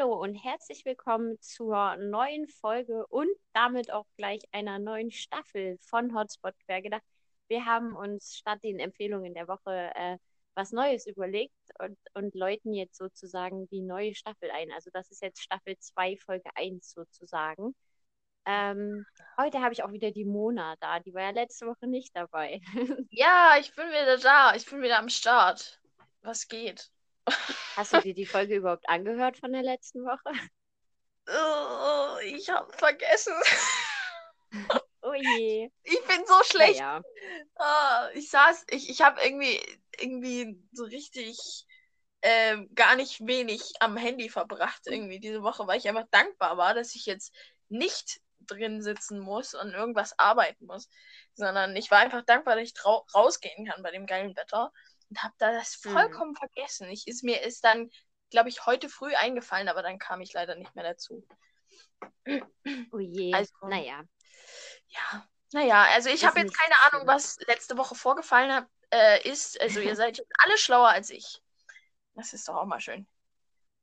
Hallo und herzlich willkommen zur neuen Folge und damit auch gleich einer neuen Staffel von Hotspot Quergedacht. Wir haben uns statt den Empfehlungen der Woche äh, was Neues überlegt und, und läuten jetzt sozusagen die neue Staffel ein. Also das ist jetzt Staffel 2, Folge 1 sozusagen. Ähm, heute habe ich auch wieder die Mona da. Die war ja letzte Woche nicht dabei. Ja, ich bin wieder da. Ich bin wieder am Start. Was geht? Hast du dir die Folge überhaupt angehört von der letzten Woche? Oh, ich habe vergessen. Oh je. Ich bin so schlecht. Naja. Ah, ich saß, ich, ich habe irgendwie, irgendwie so richtig ähm, gar nicht wenig am Handy verbracht irgendwie diese Woche, weil ich einfach dankbar war, dass ich jetzt nicht drin sitzen muss und irgendwas arbeiten muss, sondern ich war einfach dankbar, dass ich rausgehen kann bei dem geilen Wetter und habe da das Hm. vollkommen vergessen. Ich ist mir ist dann, glaube ich, heute früh eingefallen, aber dann kam ich leider nicht mehr dazu. Oh je. Also- naja. Ja, naja, also ich habe jetzt keine schlimm. Ahnung, was letzte Woche vorgefallen hat, äh, ist. Also ihr seid jetzt alle schlauer als ich. Das ist doch auch mal schön.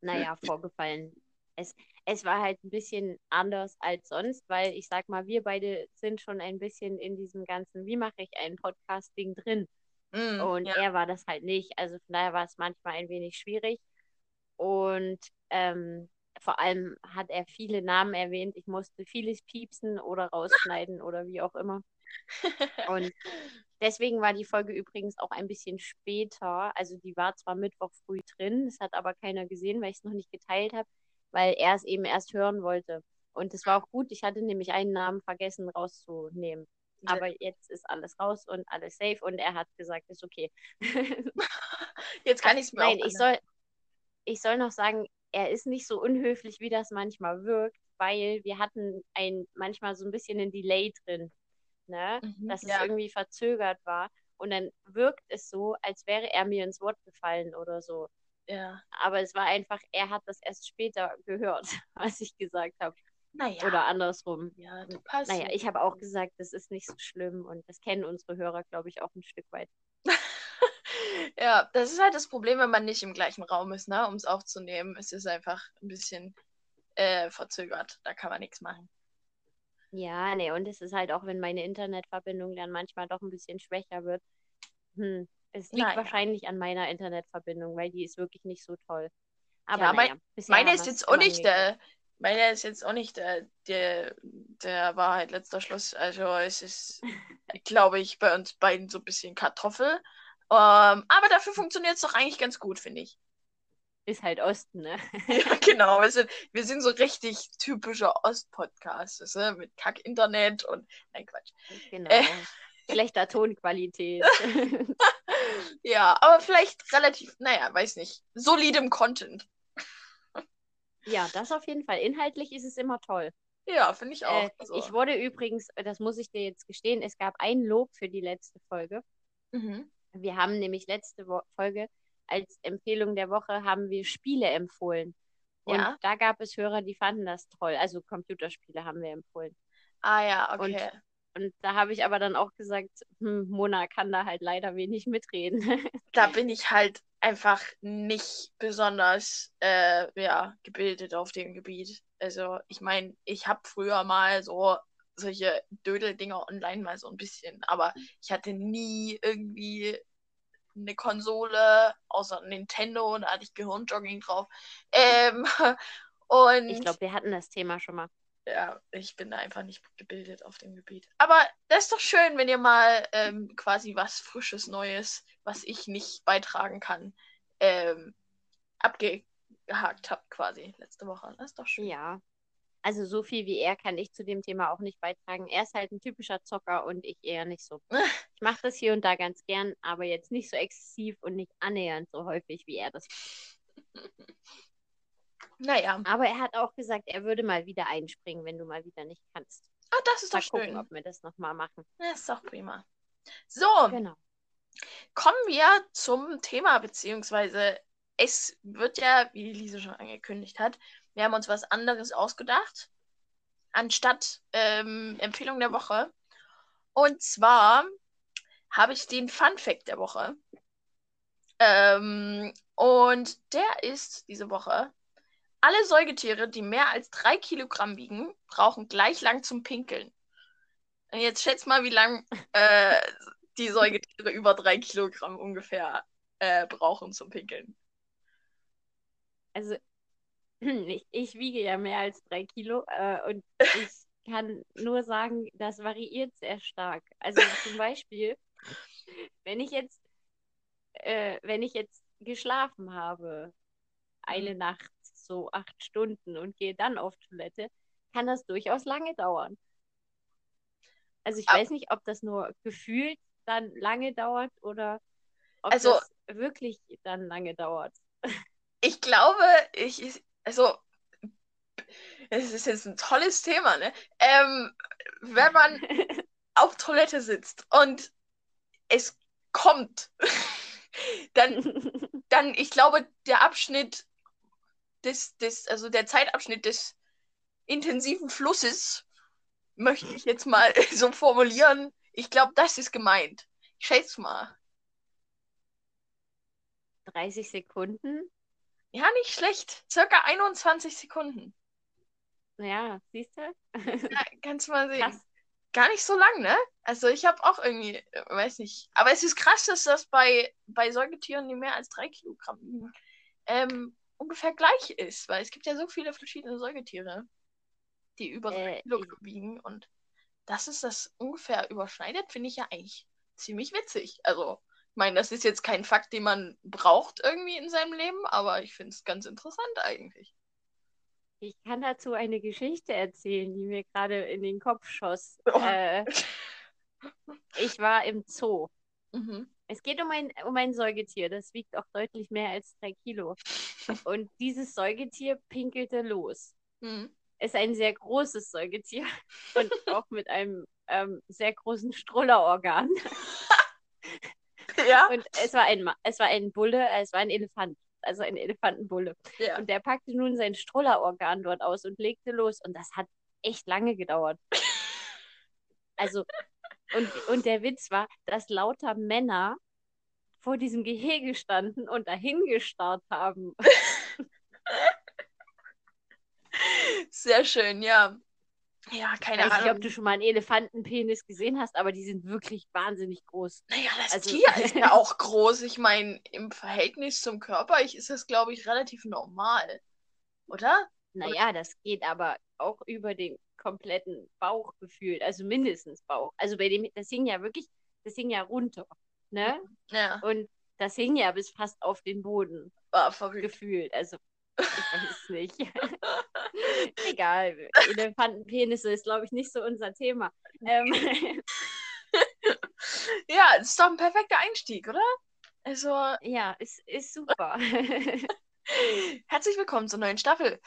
naja, vorgefallen. Es, es war halt ein bisschen anders als sonst, weil ich sag mal, wir beide sind schon ein bisschen in diesem ganzen, wie mache ich ein Podcasting drin? Mm, Und ja. er war das halt nicht. Also von daher war es manchmal ein wenig schwierig. Und ähm, vor allem hat er viele Namen erwähnt. Ich musste vieles piepsen oder rausschneiden oder wie auch immer. Und deswegen war die Folge übrigens auch ein bisschen später. Also die war zwar Mittwoch früh drin, das hat aber keiner gesehen, weil ich es noch nicht geteilt habe, weil er es eben erst hören wollte. Und es war auch gut, ich hatte nämlich einen Namen vergessen rauszunehmen. Aber jetzt ist alles raus und alles safe und er hat gesagt, ist okay. Jetzt kann ich es mir nein, auch ich soll, ich soll noch sagen, er ist nicht so unhöflich, wie das manchmal wirkt, weil wir hatten ein manchmal so ein bisschen ein Delay drin, ne? Mhm, Dass es ja. irgendwie verzögert war. Und dann wirkt es so, als wäre er mir ins Wort gefallen oder so. Ja. Aber es war einfach, er hat das erst später gehört, was ich gesagt habe. Naja. Oder andersrum. Ja, du passt. Naja, ich habe auch gesagt, das ist nicht so schlimm und das kennen unsere Hörer, glaube ich, auch ein Stück weit. Ja, das ist halt das Problem, wenn man nicht im gleichen Raum ist, ne, um es aufzunehmen. Es ist einfach ein bisschen äh, verzögert. Da kann man nichts machen. Ja, nee, und es ist halt auch, wenn meine Internetverbindung dann manchmal doch ein bisschen schwächer wird. Hm, es liegt Naja. wahrscheinlich an meiner Internetverbindung, weil die ist wirklich nicht so toll. Aber Ja, mein- naja, bisher Meine ist jetzt auch nicht hingekriegt. Der. Meine ist jetzt auch nicht der, der, der Wahrheit letzter Schluss. Also es ist, glaube ich, bei uns beiden so ein bisschen Kartoffel. Ähm, aber dafür funktioniert es doch eigentlich ganz gut, finde ich. Ist halt Osten, ne? Ja, genau. Wir sind, wir sind so richtig typischer Ost-Podcast, du, mit Kack-Internet und. Nein, Quatsch. Genau. Äh. Schlechter Tonqualität. Ja, aber vielleicht relativ, naja, weiß nicht, solidem Content. Ja, das auf jeden Fall. Inhaltlich ist es immer toll. Ja, finde ich auch. Äh, Also, ich wurde übrigens, das muss ich dir jetzt gestehen, es gab ein Lob für die letzte Folge. mhm. Wir haben nämlich letzte Wo Folge als Empfehlung der Woche haben wir Spiele empfohlen. Und Ja. da gab es Hörer, die fanden das toll. Also Computerspiele haben wir empfohlen. Ah ja, okay. Und da habe ich aber dann auch gesagt, hm, Mona kann da halt leider wenig mitreden. Da bin ich halt einfach nicht besonders äh, ja, gebildet auf dem Gebiet. Also, ich meine, ich habe früher mal so solche Dödel-Dinger online mal so ein bisschen, aber ich hatte nie irgendwie eine Konsole, außer Nintendo, und da hatte ich Gehirnjogging drauf. Ähm, und Ich glaube, wir hatten das Thema schon mal. Ja, ich bin da einfach nicht gebildet auf dem Gebiet. Aber das ist doch schön, wenn ihr mal ähm, quasi was Frisches, Neues, was ich nicht beitragen kann, ähm, abgehakt habt quasi letzte Woche. Das ist doch schön. Ja. Also so viel wie er kann ich zu dem Thema auch nicht beitragen. Er ist halt ein typischer Zocker und ich eher nicht so. Ich mache das hier und da ganz gern, aber jetzt nicht so exzessiv und nicht annähernd so häufig, wie er das. Naja, Aber er hat auch gesagt, er würde mal wieder einspringen, wenn du mal wieder nicht kannst. ah, das ist Mal doch gucken, schön. ob wir das nochmal machen. Das ist doch prima. So, Genau. kommen wir zum Thema, beziehungsweise es wird ja, wie die Lise schon angekündigt hat, wir haben uns was anderes ausgedacht, anstatt ähm, Empfehlung der Woche. Und zwar habe ich den Fun Fact der Woche. Ähm, und der ist diese Woche Alle Säugetiere, die mehr als drei Kilogramm wiegen, brauchen gleich lang zum Pinkeln. Und jetzt schätz mal, wie lang äh, die Säugetiere über drei Kilogramm ungefähr äh, brauchen zum Pinkeln. Also, ich, ich wiege ja mehr als drei Kilo äh, und ich kann nur sagen, das variiert sehr stark. Also zum Beispiel, wenn ich jetzt, äh, wenn ich jetzt geschlafen habe, eine mhm. Nacht, so acht Stunden und gehe dann auf Toilette, kann das durchaus lange dauern. Also ich Aber, weiß nicht, ob das nur gefühlt dann lange dauert oder ob also, das wirklich dann lange dauert. Ich glaube, ich, also es ist jetzt ein tolles Thema, ne? Ähm, wenn man auf Toilette sitzt und es kommt, dann, dann, ich glaube, der Abschnitt des, des, also der Zeitabschnitt des intensiven Flusses, möchte ich jetzt mal so formulieren. Ich glaube, das ist gemeint. Ich schätze mal. 30 Sekunden? Ja, nicht schlecht. Circa 21 Sekunden. Ja, siehst du? ja, kannst du mal sehen. Krass. Gar nicht so lang, ne? Also ich habe auch irgendwie, weiß nicht. Aber es ist krass, dass das bei, bei Säugetieren, die mehr als drei Kilogramm wiegen, ähm, ungefähr gleich ist. Weil es gibt ja so viele verschiedene Säugetiere, die über äh, Kilogramm wiegen. Und dass es das ungefähr überschneidet, finde ich ja eigentlich ziemlich witzig. Also, ich meine, das ist jetzt kein Fakt, den man braucht irgendwie in seinem Leben, aber ich finde es ganz interessant eigentlich. Ich kann dazu eine Geschichte erzählen, die mir gerade in den Kopf schoss. Oh. Äh, ich war im Zoo. Mhm. Es geht um ein, um ein Säugetier, das wiegt auch deutlich mehr als drei Kilo. Und dieses Säugetier pinkelte los. Mhm. Ist ein sehr großes Säugetier und auch mit einem ähm, sehr großen Strullerorgan. ja. Und es war ein, es war ein Bulle, es war ein Elefant also ein Elefantenbulle. Ja. Und der packte nun sein Strullerorgan dort aus und legte los. Und das hat echt lange gedauert. also, und, und der Witz war, dass lauter Männer vor diesem Gehege standen und dahin gestarrt haben. Sehr schön, ja. Ja, keine ich weiß nicht, ob du schon mal einen Elefantenpenis gesehen hast, aber die sind wirklich wahnsinnig groß. Naja, das also, Tier ist ja auch groß. Ich meine, im Verhältnis zum Körper ist das, glaube ich, relativ normal. Oder? Naja, das geht aber auch über den kompletten Bauch gefühlt. Also mindestens Bauch. Also bei dem, das hing ja wirklich, das hing ja runter. Ne? Ja. Und das hing ja bis fast auf den Boden. War verrückt. Gefühlt. Also ich weiß nicht. Egal. Elefantenpenisse ist, glaube ich, nicht so unser Thema. Ähm. ja, ist doch ein perfekter Einstieg, oder? Also. Ja, es ist super. Herzlich willkommen zur neuen Staffel.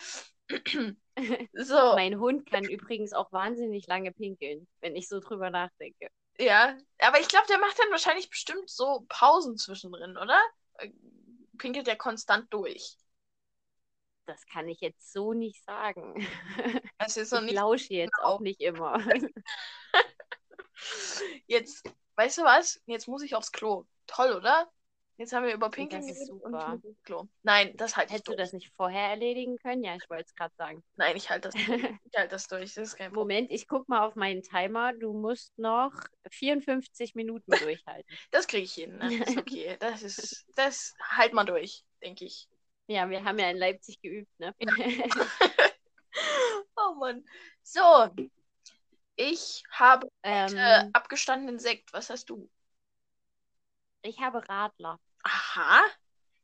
so. Mein Hund kann übrigens auch wahnsinnig lange pinkeln, wenn ich so drüber nachdenke. Ja, aber ich glaube, der macht dann wahrscheinlich bestimmt so Pausen zwischendrin, oder? Pinkelt der konstant durch das kann ich jetzt so nicht sagen. Das ist ich nicht lausche jetzt genau. auch nicht immer. Jetzt, weißt du was? Jetzt muss ich aufs Klo. Toll, oder? Jetzt haben wir über Pinkeln geredet und Klo. Nein, das halte ich Hättest du das nicht vorher erledigen können? Ja, ich wollte es gerade sagen. Nein, ich halte das, ich halt das durch. Das ist kein Moment, ich gucke mal auf meinen Timer. Du musst noch 54 Minuten durchhalten. das kriege ich hin. Das ist okay. Das ist, das halt mal durch, denke ich. Ja, wir haben ja in Leipzig geübt, ne? oh Mann. So. Ich habe ähm, abgestandenen Sekt. Was hast du? Ich habe Radler. Aha.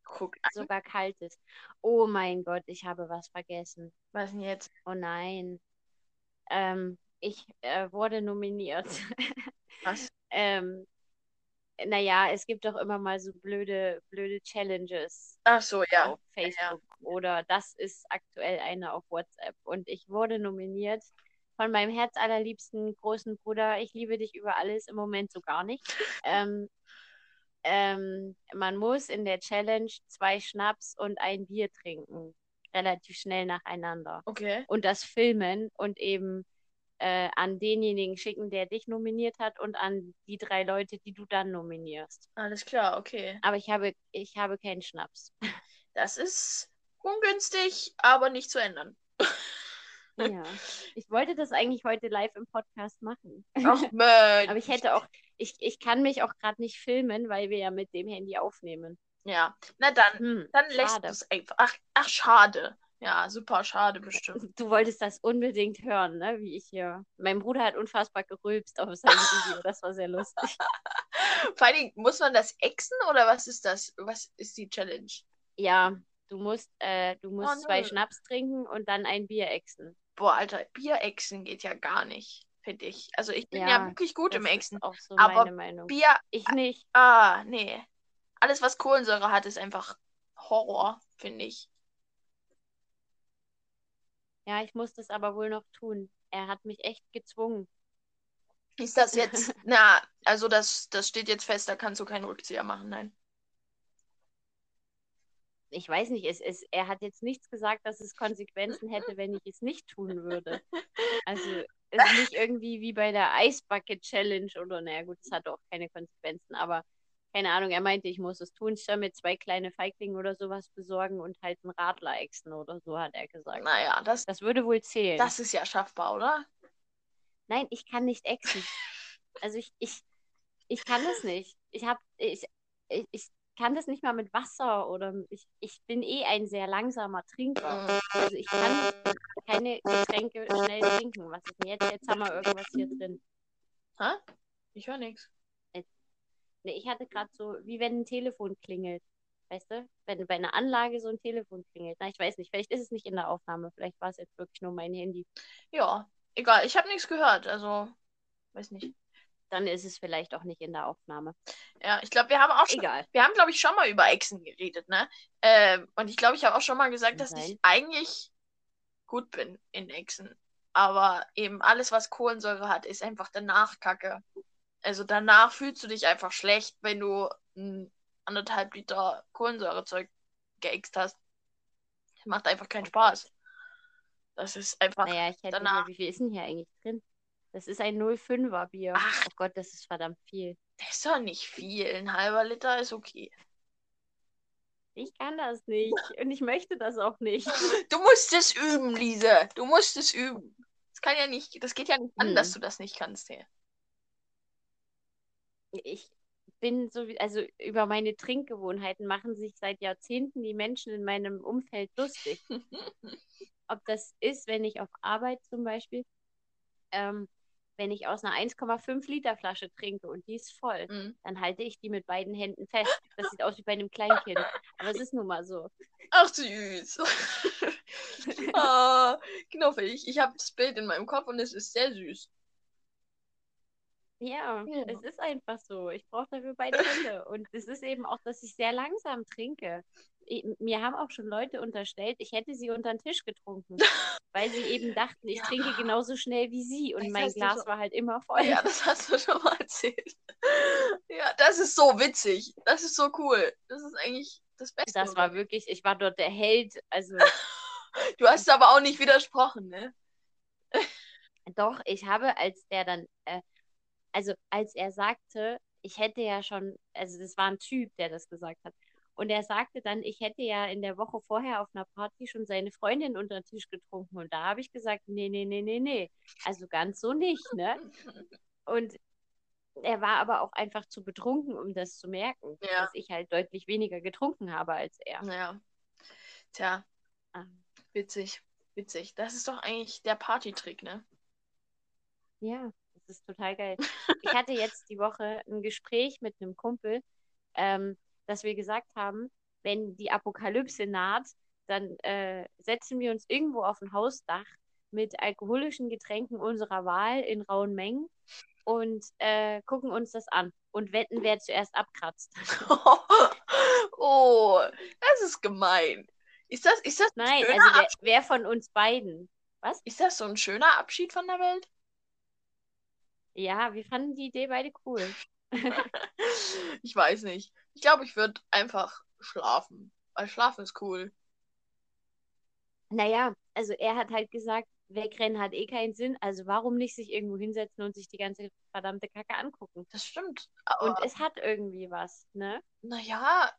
Guck an. Sogar kaltes. Oh mein Gott, ich habe was vergessen. Was denn jetzt? Oh nein. Ähm, ich äh, wurde nominiert. Was? ähm, naja, es gibt doch immer mal so blöde, blöde Challenges. Ach so, ja. Auf Facebook. Ja. Oder das ist aktuell eine auf WhatsApp. Und ich wurde nominiert von meinem herzallerliebsten großen Bruder. Ich liebe dich über alles, im Moment so gar nicht. ähm, ähm, man muss in der Challenge zwei Schnaps und ein Bier trinken. Relativ schnell nacheinander. Okay. Und das filmen und eben äh, an denjenigen schicken, der dich nominiert hat und an die drei Leute, die du dann nominierst. Alles klar, okay. Aber ich habe, ich habe keinen Schnaps. Das ist ungünstig, aber nicht zu ändern. Ja. Ich wollte das eigentlich heute live im Podcast machen. Ach Mensch. Aber ich hätte auch, ich, ich kann mich auch gerade nicht filmen, weil wir ja mit dem Handy aufnehmen. Ja, na dann, Hm, dann lässt du es einfach. Ach, ach, schade. Ja, super schade bestimmt. Du wolltest das unbedingt hören, ne? Wie ich hier. Mein Bruder hat unfassbar gerülpst auf seinem Video. Das war sehr lustig. Vor allen Dingen, muss man das exen oder was ist das? Was ist die Challenge? Ja, du musst, äh, du musst Oh, zwei. Schnaps trinken und dann ein Bier exen. Boah, Alter, Bier exen geht ja gar nicht, finde ich. Also ich bin ja, Ja, wirklich gut im Exen. auch so Aber meine Meinung. Bier, Ich nicht. ah, nee. Alles, was Kohlensäure hat, ist einfach Horror, finde ich. Ja, ich muss das aber wohl noch tun. Er hat mich echt gezwungen. Ist das jetzt, na, also das, das steht jetzt fest, da kannst du keinen Rückzieher machen, nein. Ich weiß nicht, es, es, er hat jetzt nichts gesagt, dass es Konsequenzen hätte, wenn ich es nicht tun würde. Also es ist nicht irgendwie wie bei der Eisbucket Challenge oder naja gut, es hat auch keine Konsequenzen, aber keine Ahnung, er meinte, ich muss es tun, ich soll mir zwei kleine Feiglinge oder sowas besorgen und halt einen Radler exen oder so, hat er gesagt. Naja, das, Das würde wohl zählen. das ist ja schaffbar, oder? Nein, ich kann nicht exen. Also ich, ich, ich kann das nicht. Ich hab, ich, ich, ich kann das nicht mal mit Wasser oder ich, ich bin eh ein sehr langsamer Trinker. Also ich kann keine Getränke schnell trinken. Was ist denn jetzt? Jetzt haben wir irgendwas hier drin. Hä? Ich höre nichts. Nee, ich hatte gerade so, wie wenn ein Telefon klingelt. Weißt du? Wenn bei einer Anlage so ein Telefon klingelt. Na, ich weiß nicht. Vielleicht ist es nicht in der Aufnahme. Vielleicht war es jetzt wirklich nur mein Handy. Ja, egal, ich habe nichts gehört, also weiß nicht. Dann ist es vielleicht auch nicht in der Aufnahme. Ja, ich glaube, wir haben auch schon, Egal. wir haben, glaube ich, schon mal über Echsen geredet, ne? Ähm, und ich glaube, ich habe auch schon mal gesagt, dass ich sein. eigentlich gut bin in Echsen. Aber eben alles, was Kohlensäure hat, ist einfach danach Kacke. Also danach fühlst du dich einfach schlecht, wenn du ein anderthalb Liter Kohlensäurezeug geäxt hast. Das macht einfach keinen Spaß. Das ist einfach. Naja, ich hätte danach- hier, wie viel ist denn hier eigentlich drin? Das ist ein 05er Bier. Ach. Oh Gott, das ist verdammt viel. Das ist doch nicht viel. Ein halber Liter ist okay. Ich kann das nicht und ich möchte das auch nicht. Du musst es üben, Lise. Du musst es üben. Das kann ja nicht, das geht ja nicht an, Hm. dass du das nicht kannst. Hey. Ich bin so, wie- also über meine Trinkgewohnheiten machen sich seit Jahrzehnten die Menschen in meinem Umfeld lustig. Ob das ist, wenn ich auf Arbeit zum Beispiel, ähm, wenn ich aus einer 1,5 Liter Flasche trinke und die ist voll, Mhm. dann halte ich die mit beiden Händen fest. Das sieht aus wie bei einem Kleinkind. Aber es ist nun mal so. Ach, süß. ah, knuffig. Ich habe das Bild in meinem Kopf und es ist sehr süß. Ja, Ja. es ist einfach so. Ich brauche dafür beide Hände. Und es ist eben auch, dass ich sehr langsam trinke. Mir haben auch schon Leute unterstellt, ich hätte sie unter den Tisch getrunken, weil sie eben dachten, ich Ja. trinke genauso schnell wie sie. Und Das mein Glas schon- war halt immer voll. Ja, das hast du schon mal erzählt. Ja, das ist so witzig. Das ist so cool. Das ist eigentlich das Beste. Das war wirklich, ich war dort der Held. Also Du hast aber auch nicht widersprochen, ne? doch, ich habe, als der dann, äh, also als er sagte, ich hätte ja schon, also das war ein Typ, der das gesagt hat. Und er sagte dann, ich hätte ja in der Woche vorher auf einer Party schon seine Freundin unter den Tisch getrunken. Und da habe ich gesagt, nee, nee, nee, nee, nee. Also ganz so nicht, ne? Und er war aber auch einfach zu betrunken, um das zu merken, Ja. dass ich halt deutlich weniger getrunken habe als er. Ja. Tja, Ähm, witzig. Witzig. Das ist doch eigentlich der Partytrick, ne? Ja, das ist total geil. Ich hatte jetzt die Woche ein Gespräch mit einem Kumpel, ähm, dass wir gesagt haben, wenn die Apokalypse naht, dann äh, setzen wir uns irgendwo auf ein Hausdach mit alkoholischen Getränken unserer Wahl in rauen Mengen und äh, gucken uns das an und wetten, wer zuerst abkratzt. oh, das ist gemein. Ist das, ist das, Nein, also wer, wer von uns beiden? ist das so ein schöner Abschied von der Welt? Ja, wir fanden die Idee beide cool. Ich weiß nicht. Ich glaube, ich würde einfach schlafen. Weil schlafen ist cool. Naja, also er hat halt gesagt, wegrennen hat eh keinen Sinn, also warum nicht sich irgendwo hinsetzen und sich die ganze verdammte Kacke angucken? Das stimmt. Und es hat irgendwie was, ne? naja,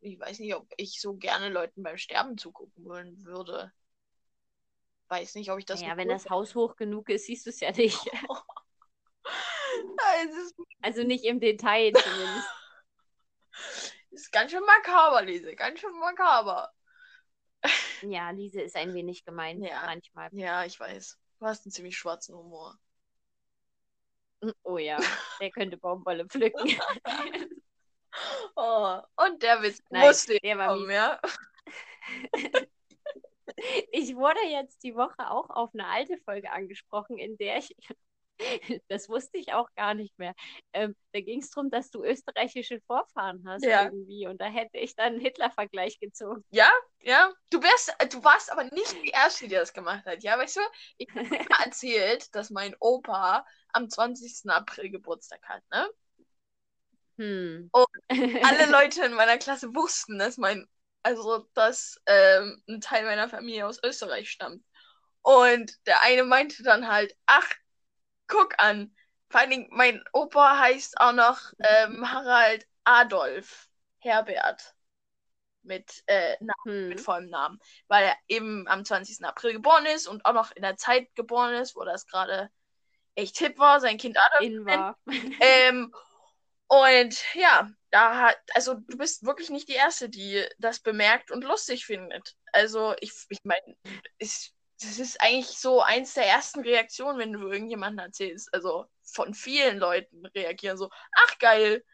ich weiß nicht, ob ich so gerne Leuten beim Sterben zugucken wollen würde. Weiß nicht, ob ich das. Ja, wenn das Haus hoch genug ist, siehst du es ja nicht. also nicht im Detail zumindest. ist ganz schön makaber, Lise. Ganz schön makaber. Ja, Lise ist ein wenig gemein ja. manchmal. Ja, ich weiß. Du hast einen ziemlich schwarzen Humor. Oh ja, der könnte Baumwolle pflücken. oh, und der Witz Nein, musste der war kommen, ja? Ich wurde jetzt die Woche auch auf eine alte Folge angesprochen, in der ich das wusste ich auch gar nicht mehr. Ähm, da ging es darum, dass du österreichische Vorfahren hast ja. irgendwie. Und da hätte ich dann einen Hitler-Vergleich gezogen. Ja, ja. Du, wärst, du warst aber nicht die Erste, die das gemacht hat. Ja, weißt du, ich habe erzählt, dass mein Opa am 20. April Geburtstag hat, ne? Hm. Und alle Leute in meiner Klasse wussten, dass mein, also dass ähm, ein Teil meiner Familie aus Österreich stammt. Und der eine meinte dann halt, ach, guck an. Vor allen Dingen, mein Opa heißt auch noch ähm, Harald Adolf Herbert. Mit, äh, Namen, hm. mit vollem Namen. Weil er eben am 20. April geboren ist und auch noch in der Zeit geboren ist, wo das gerade echt hip war, sein Kind Adolf. In war. ähm, und ja, da hat, also du bist wirklich nicht die Erste, die das bemerkt und lustig findet. Also ich, ich meine, ich, das ist eigentlich so eins der ersten Reaktionen, wenn du irgendjemanden erzählst. Also von vielen Leuten reagieren so, ach geil,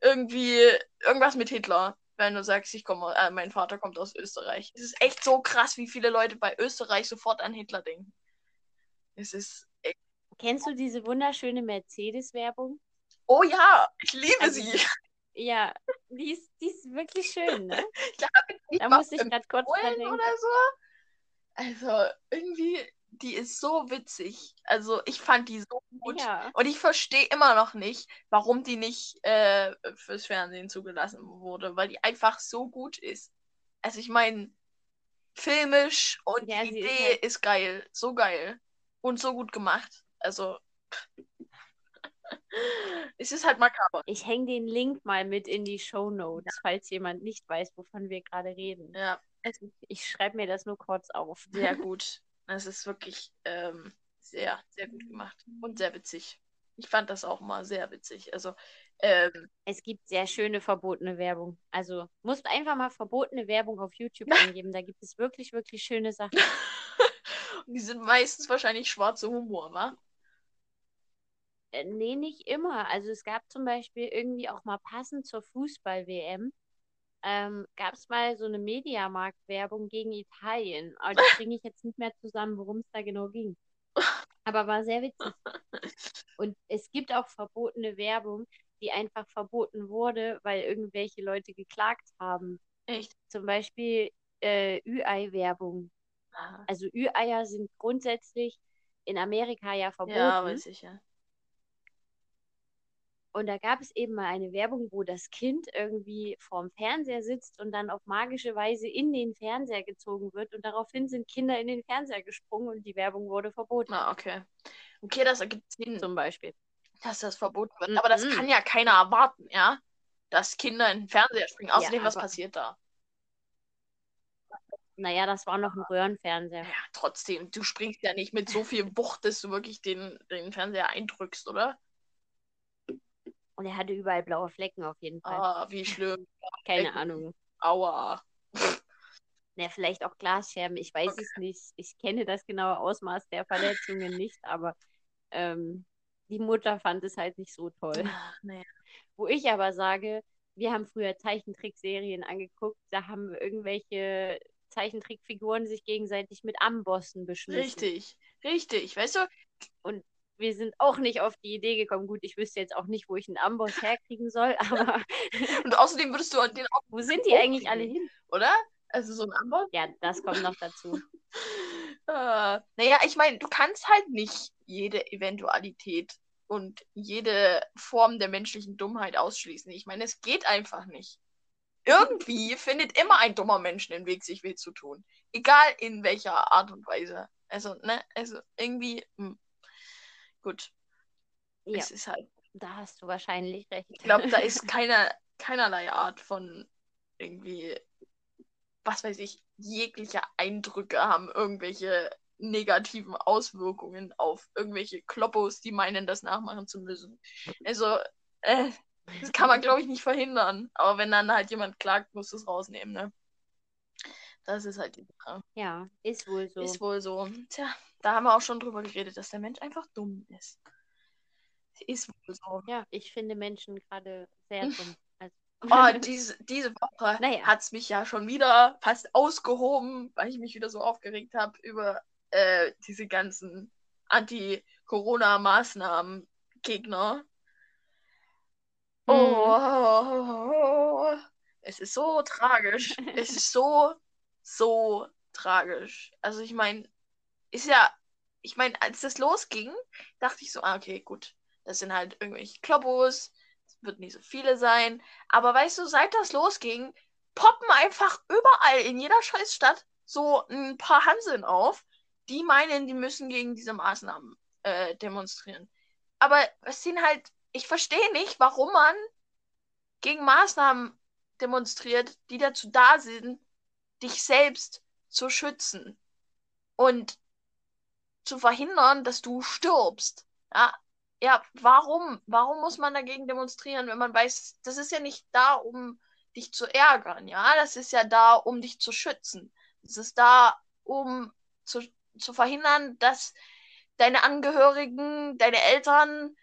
irgendwie irgendwas mit Hitler. Wenn du sagst, ich komme, äh, mein Vater kommt aus Österreich. Es ist echt so krass, wie viele Leute bei Österreich sofort an Hitler denken. Es ist echt. Kennst du diese wunderschöne Mercedes-Werbung? Oh ja, ich liebe also, sie. Ja, die ist, die ist wirklich schön, ne? ich glaube, da muss ich gerade kurz dran denken. Oder so. Also irgendwie, die ist so witzig. Also ich fand die so gut. Ja. Und ich verstehe immer noch nicht, warum die nicht äh, fürs Fernsehen zugelassen wurde, weil die einfach so gut ist. Also ich meine, filmisch und ja, die Idee ist, halt... ist, geil. So geil. Und so gut gemacht. Also. es ist halt makaber. Ich hänge den Link mal mit in die Show Notes, ja. falls jemand nicht weiß, wovon wir gerade reden. Ja. Also ich schreibe mir das nur kurz auf. Sehr gut. Es ist wirklich ähm, sehr, sehr gut gemacht und sehr witzig. Ich fand das auch mal sehr witzig. Also ähm, es gibt sehr schöne verbotene Werbung. Also musst einfach mal verbotene Werbung auf YouTube eingeben. Da gibt es wirklich, wirklich schöne Sachen. die sind meistens wahrscheinlich schwarze Humor, wa? Äh, nee, nicht immer. Also es gab zum Beispiel irgendwie auch mal passend zur Fußball-WM ähm, gab es mal so eine Mediamarkt-Werbung gegen Italien. Aber das bringe ich jetzt nicht mehr zusammen, worum es da genau ging. Aber war sehr witzig. Und es gibt auch verbotene Werbung, die einfach verboten wurde, weil irgendwelche Leute geklagt haben. Echt? Zum Beispiel äh, Ü-Ei-Werbung. Also Ü-Eier sind grundsätzlich in Amerika ja verboten. Ja, weiß ich ja. Und da gab es eben mal eine Werbung, wo das Kind irgendwie vorm Fernseher sitzt und dann auf magische Weise in den Fernseher gezogen wird. Und daraufhin sind Kinder in den Fernseher gesprungen und die Werbung wurde verboten. Ah, okay. Okay, das ergibt Sinn. Zum Beispiel. Dass das verboten wird. Aber das kann ja keiner erwarten, ja? Dass Kinder in den Fernseher springen. Außerdem, ja, was passiert da? Naja, das war noch ein Röhrenfernseher. Ja, trotzdem. Du springst ja nicht mit so viel Wucht, dass du wirklich den, den Fernseher eindrückst, oder? Und er hatte überall blaue Flecken auf jeden Fall. Ah, wie schlimm. Keine Flecken. Ahnung. Aua. Ja, vielleicht auch Glasscherben, ich weiß okay. es nicht. Ich kenne das genaue Ausmaß der Verletzungen nicht, aber ähm, die Mutter fand es halt nicht so toll. Ach, nee. Wo ich aber sage, wir haben früher Zeichentrickserien angeguckt, da haben irgendwelche Zeichentrickfiguren sich gegenseitig mit Ambossen beschmissen. Richtig, richtig. Weißt du, und wir sind auch nicht auf die Idee gekommen. Gut, ich wüsste jetzt auch nicht, wo ich einen Amboss herkriegen soll, aber. Und außerdem würdest du den auch. Wo sind die eigentlich alle hin? Oder? Also so ein Amboss? Ja, das kommt noch dazu. uh, naja, ich meine, du kannst halt nicht jede Eventualität und jede Form der menschlichen Dummheit ausschließen. Ich meine, es geht einfach nicht. Irgendwie findet immer ein dummer Mensch den Weg, sich weh zu tun. Egal in welcher Art und Weise. Also, ne, also irgendwie. Mh. Gut. Ja. Es ist halt. Da hast du wahrscheinlich recht. Ich glaube, da ist keine, keinerlei Art von irgendwie, was weiß ich, jegliche Eindrücke haben irgendwelche negativen Auswirkungen auf irgendwelche Kloppos, die meinen, das nachmachen zu müssen. Also, äh, das kann man, glaube ich, nicht verhindern. Aber wenn dann halt jemand klagt, muss es rausnehmen, ne? Das ist halt die Sache. Ja, ist wohl so. Ist wohl so. Tja, da haben wir auch schon drüber geredet, dass der Mensch einfach dumm ist. Ist wohl so. Ja, ich finde Menschen gerade sehr dumm. Also, Oh, diese, diese Woche Naja. hat es mich ja schon wieder fast ausgehoben, weil ich mich wieder so aufgeregt habe über äh, diese ganzen Anti-Corona-Maßnahmen-Gegner. Mhm. Oh, es ist so tragisch. es ist so, so tragisch. Also ich meine, ist ja, ich meine, als das losging, dachte ich so, ah, okay, gut, das sind halt irgendwelche Kloppos, es wird nicht so viele sein. Aber weißt du, seit das losging, poppen einfach überall in jeder Scheißstadt so ein paar Hanseln auf, die meinen, die müssen gegen diese Maßnahmen äh, demonstrieren. Aber es sind halt, ich verstehe nicht, warum man gegen Maßnahmen demonstriert, die dazu da sind, dich selbst zu schützen und zu verhindern, dass du stirbst. Ja, ja, warum? Warum muss man dagegen demonstrieren, wenn man weiß, das ist ja nicht da, um dich zu ärgern, ja, das ist ja da, um dich zu schützen. Es ist da, um zu, zu verhindern, dass deine Angehörigen, deine Eltern,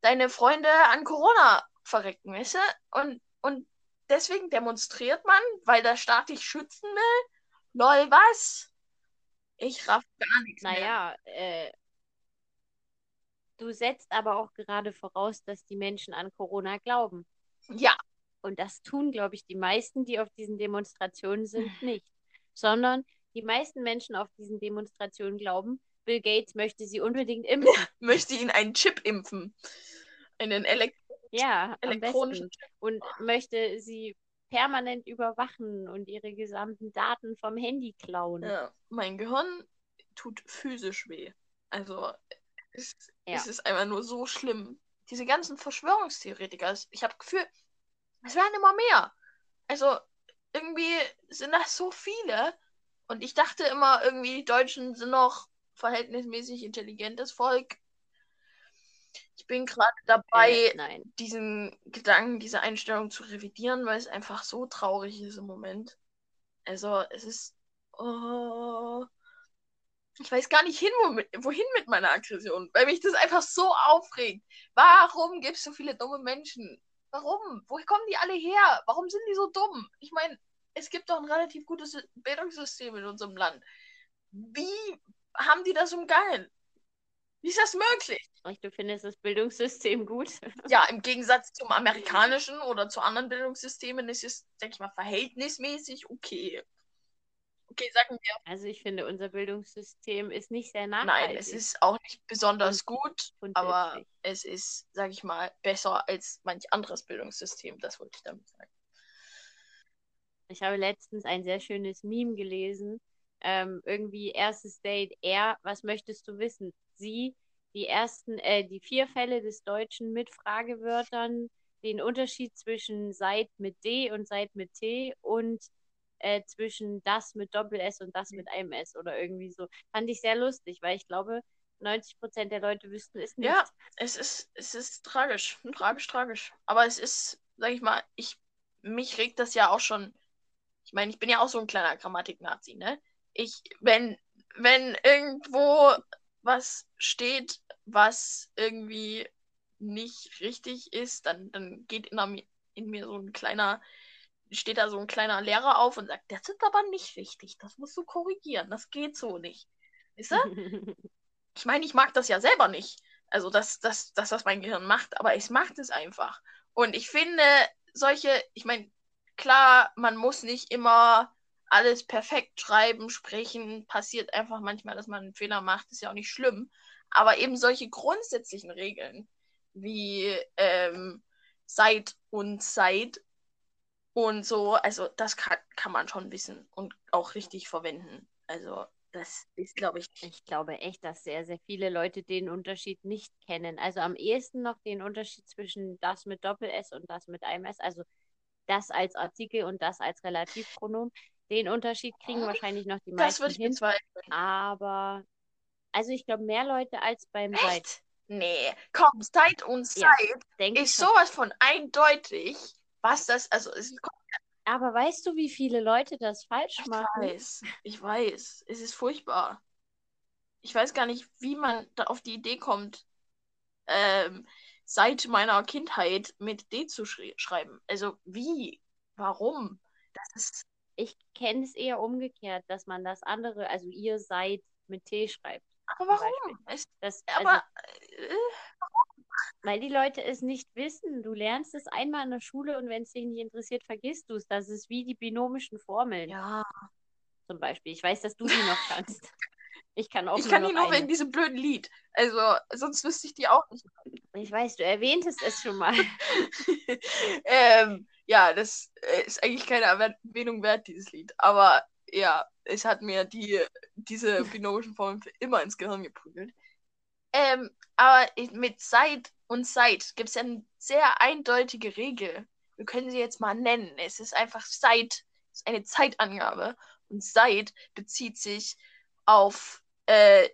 deine Freunde an Corona verrecken, weißt du? Und, und deswegen demonstriert man, weil der Staat dich schützen will? Lol, was? Ich raff gar nichts mehr. Naja, äh, du setzt aber auch gerade voraus, dass die Menschen an Corona glauben. Ja, Und das tun, glaube ich, die meisten, die auf diesen Demonstrationen sind, nicht. Sondern die meisten Menschen auf diesen Demonstrationen glauben, Bill Gates möchte sie unbedingt impfen. möchte ihn einen Chip impfen. Einen Elek Ja, besten. Und möchte sie permanent überwachen und ihre gesamten Daten vom Handy klauen. Ja, mein Gehirn tut physisch weh. Also, es, Ja. es ist einfach nur so schlimm. Diese ganzen Verschwörungstheoretiker, ich habe das Gefühl, es werden immer mehr. Also, irgendwie sind das so viele. Und ich dachte immer, irgendwie, die Deutschen sind noch verhältnismäßig intelligentes Volk. Ich bin gerade dabei, Äh, nein. diesen Gedanken, diese Einstellung zu revidieren, weil es einfach so traurig ist im Moment. Also, es ist. Oh, ich weiß gar nicht hin, wohin mit meiner Aggression, weil mich das einfach so aufregt. Warum gibt es so viele dumme Menschen? Warum? Woher kommen die alle her? Warum sind die so dumm? Ich meine, es gibt doch ein relativ gutes Bildungssystem in unserem Land. Wie haben die das umgangen? Wie ist das möglich? Und du findest das Bildungssystem gut? Ja, im Gegensatz zum amerikanischen oder zu anderen Bildungssystemen ist es, denke ich mal, verhältnismäßig okay. Okay, sagen wir, Also ich finde, unser Bildungssystem ist nicht sehr nein, nachhaltig. es ist auch nicht besonders gut, und aber es ist, sage ich mal, besser als manch anderes Bildungssystem, das wollte ich damit sagen. Ich habe letztens ein sehr schönes Meme gelesen. Ähm, irgendwie erstes Date, er, was möchtest du wissen? Sie, die ersten, äh, die vier Fälle des Deutschen mit Fragewörtern, den Unterschied zwischen seit mit D und seit mit T und äh, zwischen das mit Doppel S und das mit einem S oder irgendwie so. Fand ich sehr lustig, weil ich glaube, 90 Prozent der Leute wüssten es nicht. Ja, es ist, es ist tragisch, tragisch, tragisch. Aber es ist, sag ich mal, ich, mich regt das ja auch schon. Ich meine, ich bin ja auch so ein kleiner Grammatik-Nazi, ne? Ich, wenn, wenn irgendwo was steht, was irgendwie nicht richtig ist, dann, dann geht in, mir- in mir so ein kleiner, steht da so ein kleiner Lehrer auf und sagt, das ist aber nicht richtig, das musst du korrigieren, das geht so nicht. Weißt du? ich meine, ich mag das ja selber nicht. Also, dass, dass, dass das mein Gehirn macht, aber es macht es einfach. Und ich finde, solche, ich meine, klar, man muss nicht immer alles perfekt schreiben, sprechen. Passiert einfach manchmal, dass man einen Fehler macht, ist ja auch nicht schlimm. Aber eben solche grundsätzlichen Regeln wie ähm, Zeit und Zeit und so, also das kann, kann man schon wissen und auch richtig verwenden. Also, das ist, glaube ich, Ich glaube echt, dass sehr, sehr viele Leute den Unterschied nicht kennen. Also am ehesten noch den Unterschied zwischen das mit Doppel-S und das mit einem S. Also das als Artikel und das als Relativpronomen. Den Unterschied kriegen wahrscheinlich noch die Das meisten würde ich hin. bezweifeln. Aber, also ich glaube, mehr Leute als beim Seit, Echt? Nee, komm, Zeit und Ja. Zeit denke ich ist sowas von eindeutig, was das, also es ist, Aber weißt du, wie viele Leute das falsch ich machen? weiß, ich weiß, es ist furchtbar. Ich weiß gar nicht, wie man da auf die Idee kommt, ähm, seit meiner Kindheit mit D zu schreiben. Also wie? Warum? Das ist, Ich kenne es eher umgekehrt, dass man das andere, also ihr seid mit T schreibt. aber warum? Das, aber, also, äh, weil die Leute es nicht wissen. Du lernst es einmal in der Schule und wenn es dich nicht interessiert, vergisst du es. Das ist wie die binomischen Formeln ja, zum Beispiel. Ich weiß, dass du die noch kannst. Ich kann auch ich nur kann die nur wegen diesem blöden Lied. Also, sonst wüsste ich die auch nicht. Ich weiß, du erwähntest es schon mal. ähm, ja, das äh, ist eigentlich keine Erwähnung wert, dieses Lied. Aber ja, es hat mir die, diese binomischen Formeln für immer ins Gehirn geprügelt. Ähm, aber mit seit und seit gibt es ja eine sehr eindeutige Regel. Wir können sie jetzt mal nennen. Es ist einfach seit, es ist eine Zeitangabe. Und seit bezieht sich auf äh,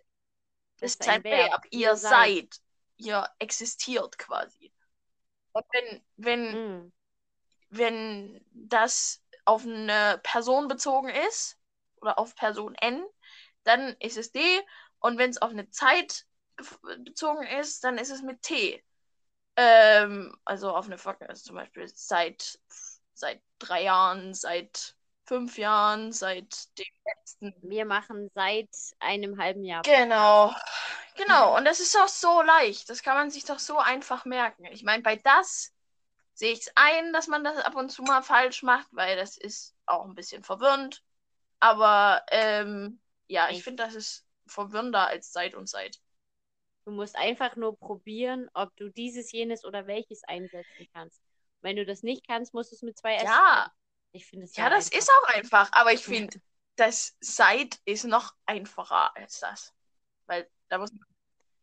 das ist ein Verb. Ihr seid. seid. Ihr existiert quasi. Und wenn, wenn, Hm. Wenn das auf eine Person bezogen ist oder auf Person N, dann ist es D. Und wenn es auf eine Zeit bezogen ist, dann ist es mit T. Ähm, also auf eine also zum Beispiel seit, seit drei Jahren, seit fünf Jahren, seit dem letzten. Wir machen seit einem halben Jahr. Genau. Genau. Und das ist doch so leicht. Das kann man sich doch so einfach merken. Ich meine, bei das sehe ich es ein, dass man das ab und zu mal falsch macht, weil das ist auch ein bisschen verwirrend. Aber ähm, ja, ich finde, das ist verwirrender als Seit und Seit. Du musst einfach nur probieren, ob du dieses, jenes oder welches einsetzen kannst. Wenn du das nicht kannst, musst du es mit zwei S Ja. Ich finde es Ja, das einfach. ist auch einfach. Aber ich finde, das Seit ist noch einfacher als das. Weil da muss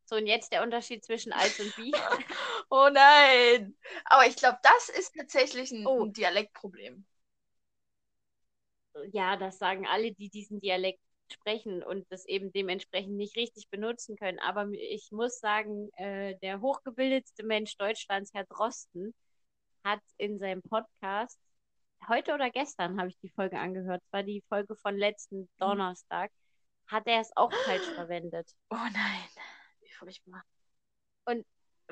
So, und jetzt der Unterschied zwischen als und wie. Oh nein! Aber ich glaube, das ist tatsächlich ein, Oh. Dialektproblem. ja, das sagen alle, die diesen Dialekt sprechen und das eben dementsprechend nicht richtig benutzen können. Aber ich muss sagen, äh, der hochgebildetste Mensch Deutschlands, Herr Drosten, hat in seinem Podcast, heute oder gestern habe ich die Folge angehört, es war die Folge von letzten Donnerstag, hat er es auch falsch verwendet. Oh nein. Furchtbar.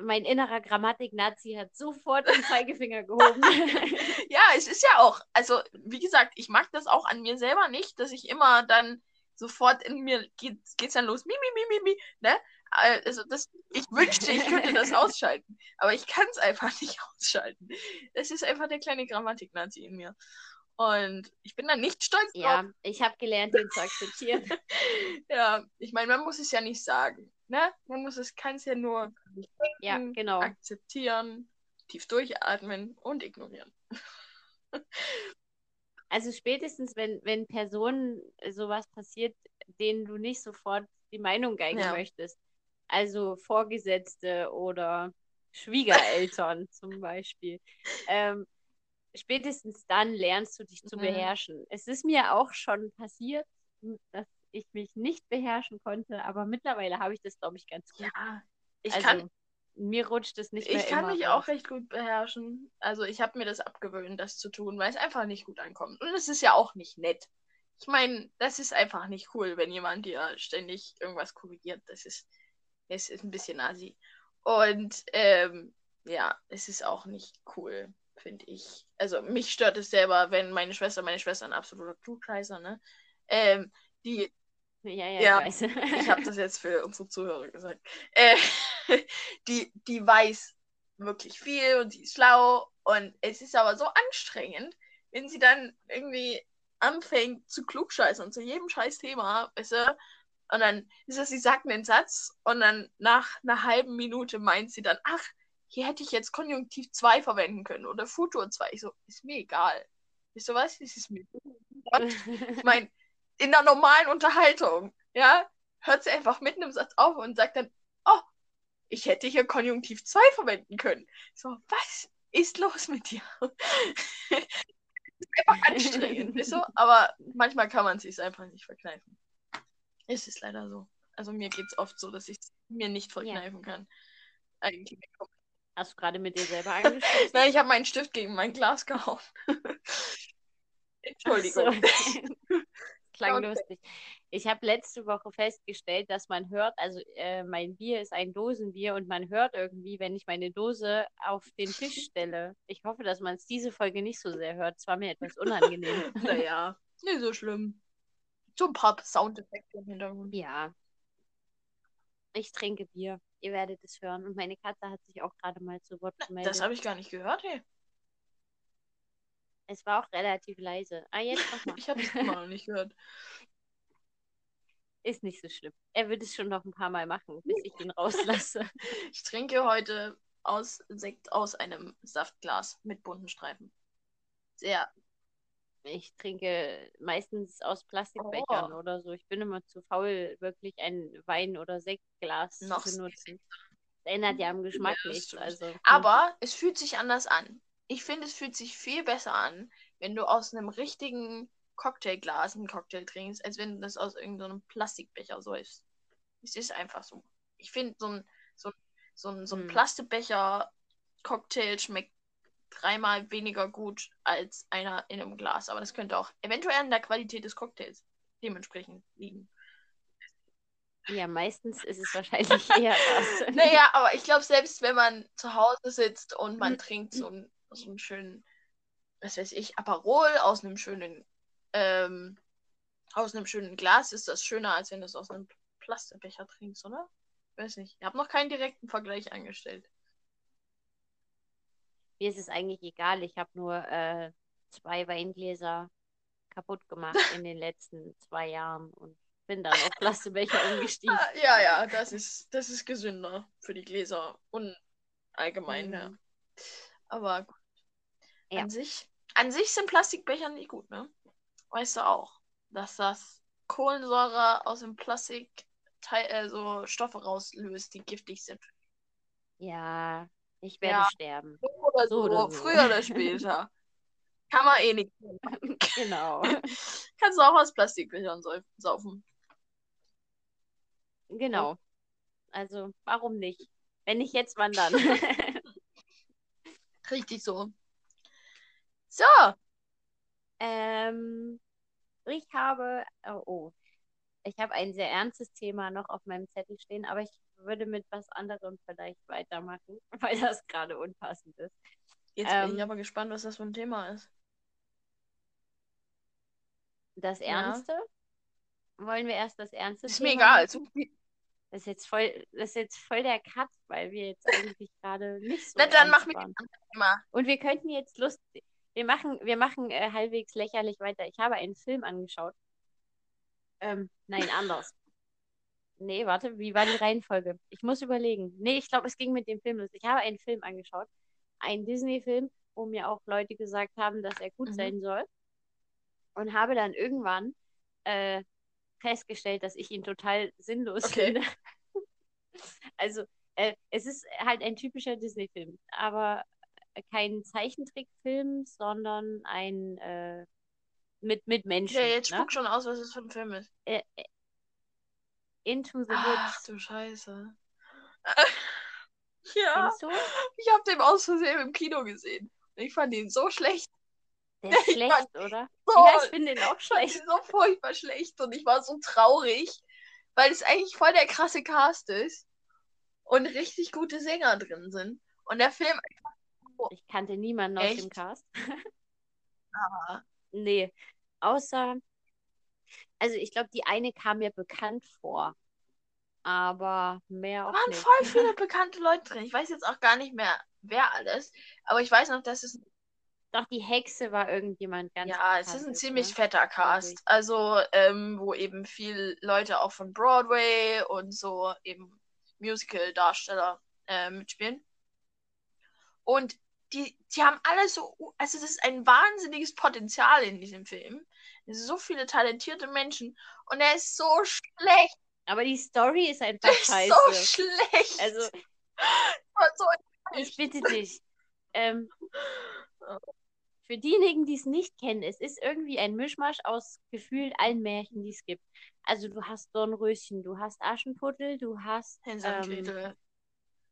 Mein innerer Grammatik-Nazi hat sofort den Zeigefinger gehoben. Ja, es ist ja auch, also wie gesagt, ich mag das auch an mir selber nicht, dass ich immer dann sofort in mir geht, geht's dann los, mi, mi, mi, mi, mi, ne? Also das, ich wünschte, ich könnte das ausschalten, aber ich kann es einfach nicht ausschalten. Das ist einfach der kleine Grammatik-Nazi in mir. Und ich bin dann nicht stolz drauf. ja, ich habe gelernt, den zu akzeptieren. Ja, ich meine, man muss es ja nicht sagen, ne? Man muss es, kann es ja nur Ja, denken, genau. akzeptieren, tief durchatmen und ignorieren. Also spätestens, wenn, wenn Personen sowas passiert, denen du nicht sofort die Meinung geigen Ja. möchtest. Also Vorgesetzte oder Schwiegereltern zum Beispiel. Ähm, spätestens dann lernst du dich zu Mhm. beherrschen. Es ist mir auch schon passiert, dass ich mich nicht beherrschen konnte, aber mittlerweile habe ich das, glaube ich, ganz gut. Ja, ich also, kann, mir rutscht es nicht mehr ich kann mich raus. auch recht gut beherrschen. Also ich habe mir das abgewöhnt, das zu tun, weil es einfach nicht gut ankommt. Und es ist ja auch nicht nett. Ich meine, das ist einfach nicht cool, wenn jemand dir ständig irgendwas korrigiert. Das ist, das ist ein bisschen assi. Und ähm, ja, es ist auch nicht cool, finde ich. Also mich stört es selber, wenn meine Schwester, meine Schwester ein absoluter Klugscheißer, ne? Ähm, die, Ja, ja, Ja, ich weiß. ich habe das jetzt für unsere Zuhörer gesagt. Äh, die, die weiß wirklich viel und sie ist schlau. Und es ist aber so anstrengend, wenn sie dann irgendwie anfängt zu klugscheißen zu jedem scheiß Thema, weißt du? Und dann ist es, sie sagt einen Satz und dann nach einer halben Minute meint sie dann, ach, hier hätte ich jetzt Konjunktiv 2 verwenden können oder Futur 2. Ich so, ist mir egal. Wisst ihr was? Es ist mir ich meine, in der normalen Unterhaltung, ja, hört sie einfach mitten im Satz auf und sagt dann, oh, ich hätte hier Konjunktiv 2 verwenden können. So, was? ist los mit dir? ist einfach anstrengend, du? Aber manchmal kann man es sich einfach nicht verkneifen. Es ist leider so. Also mir geht es oft so, dass ich es mir nicht verkneifen ja. kann. Eigentlich. Hast du gerade mit dir selber angesprochen? Nein, ich habe meinen Stift gegen mein Glas gehauen. Entschuldigung. So. Klang okay. lustig. Ich habe letzte Woche festgestellt, dass man hört, also äh, mein Bier ist ein Dosenbier und man hört irgendwie, wenn ich meine Dose auf den Tisch stelle. Ich hoffe, dass man es diese Folge nicht so sehr hört. Es war mir etwas unangenehm. naja, nicht so schlimm. So ein paar Soundeffekte im Hintergrund. Ja. Ich trinke Bier. Ihr werdet es hören. Und meine Katze hat sich auch gerade mal zu Wort gemeldet. Das habe ich gar nicht gehört, hey. Es war auch relativ leise. Ah, jetzt nochmal. ich habe es immer noch nicht gehört. Ist nicht so schlimm. Er wird es schon noch ein paar Mal machen, bis ich ihn rauslasse. ich trinke heute aus Sekt aus einem Saftglas mit bunten Streifen. Sehr. Ich trinke meistens aus Plastikbechern oh. oder so. Ich bin immer zu faul, wirklich ein Wein- oder Sektglas noch zu benutzen. Das ändert ja am Geschmack ja, nichts. Also. Aber es fühlt sich anders an. Ich finde, es fühlt sich viel besser an, wenn du aus einem richtigen Cocktailglas einen Cocktail trinkst, als wenn du das aus irgendeinem Plastikbecher säufst. Es ist einfach so. Ich finde, so ein, so, so ein, so ein hm. Plastikbecher-Cocktail schmeckt dreimal weniger gut als einer in einem Glas. Aber das könnte auch eventuell an der Qualität des Cocktails dementsprechend liegen. Ja, meistens ist es wahrscheinlich eher das. naja, aber ich glaube, selbst wenn man zu Hause sitzt und man trinkt so, ein, so einen schönen, was weiß ich, Aperol aus einem schönen ähm, aus einem schönen Glas ist das schöner, als wenn du es aus einem Plastikbecher trinkst, oder? Ich weiß nicht. Ich habe noch keinen direkten Vergleich angestellt. Mir ist es eigentlich egal. Ich habe nur äh, zwei Weingläser kaputt gemacht in den letzten zwei Jahren und bin dann auf Plastikbecher umgestiegen. Ja, ja, das ist, das ist gesünder für die Gläser und allgemein, mhm. ja. Aber gut. Ja. An, sich, an sich sind Plastikbecher nicht gut, ne? weißt du auch, dass das Kohlensäure aus dem Plastik also Stoffe rauslöst, die giftig sind. Ja, ich werde ja. sterben. So oder so, so, oder so. früher oder später. Kann man eh nicht. genau. Kannst du auch aus Plastikbechern saufen. Genau. Also, warum nicht? Wenn nicht jetzt, wann dann? Richtig so. So, ähm, ich habe, oh, oh, ich habe ein sehr ernstes Thema noch auf meinem Zettel stehen, aber ich würde mit was anderem vielleicht weitermachen, weil das gerade unpassend ist. Jetzt ähm, bin ich ähm, aber gespannt, was das für ein Thema ist. Das Ernste? Ja. Wollen wir erst das Ernste? Ist Thema mir egal. Machen? Das ist jetzt voll, das ist jetzt voll der Cut, weil wir jetzt eigentlich gerade nicht so. Na dann mach mir Thema. Und wir könnten jetzt lustig, wir machen, wir machen äh, halbwegs lächerlich weiter. Ich habe einen Film angeschaut. Ähm, nein, anders. Nee, warte, wie war die Reihenfolge? Ich muss überlegen. Nee, ich glaube, es ging mit dem Film los. Ich habe einen Film angeschaut. Einen Disney-Film, wo mir auch Leute gesagt haben, dass er gut mhm. sein soll. Und habe dann irgendwann äh, festgestellt, dass ich ihn total sinnlos okay. finde. also, äh, es ist halt ein typischer Disney-Film. Aber kein Zeichentrickfilm, sondern ein äh, mit, mit Menschen. Ja, jetzt ne? spuck schon aus, was es für ein Film ist. Äh, äh, Into the Woods. Ach du Scheiße. ja. Ich habe den aus Versehen im Kino gesehen. Ich fand ihn so schlecht. Der ist schlecht, oder? So, ja, ich finde den auch schlecht. Ich so furchtbar schlecht und ich war so traurig, weil es eigentlich voll der krasse Cast ist und richtig gute Sänger drin sind. Und der Film ich kannte niemanden Echt? aus dem Cast. ah. Nee, außer, also ich glaube, die eine kam mir bekannt vor. Aber mehr auch waren nicht. voll viele bekannte Leute drin. Ich weiß jetzt auch gar nicht mehr, wer alles. Aber ich weiß noch, dass es. Doch, die Hexe war irgendjemand ganz. Ja, es ist ein ziemlich ne? fetter Cast. Also, ähm, wo eben viele Leute auch von Broadway und so eben Musical-Darsteller äh, mitspielen. Und die, die haben alle so, also das ist ein wahnsinniges Potenzial in diesem Film. So viele talentierte Menschen und er ist so schlecht. Aber die Story ist einfach der scheiße. Ist so schlecht. Also, so ich bitte dich. ähm, für diejenigen, die es nicht kennen, es ist irgendwie ein Mischmasch aus gefühlt allen Märchen, die es gibt. Also du hast Dornröschen, du hast Aschenputtel, du hast Hänsel und ähm, Gretel.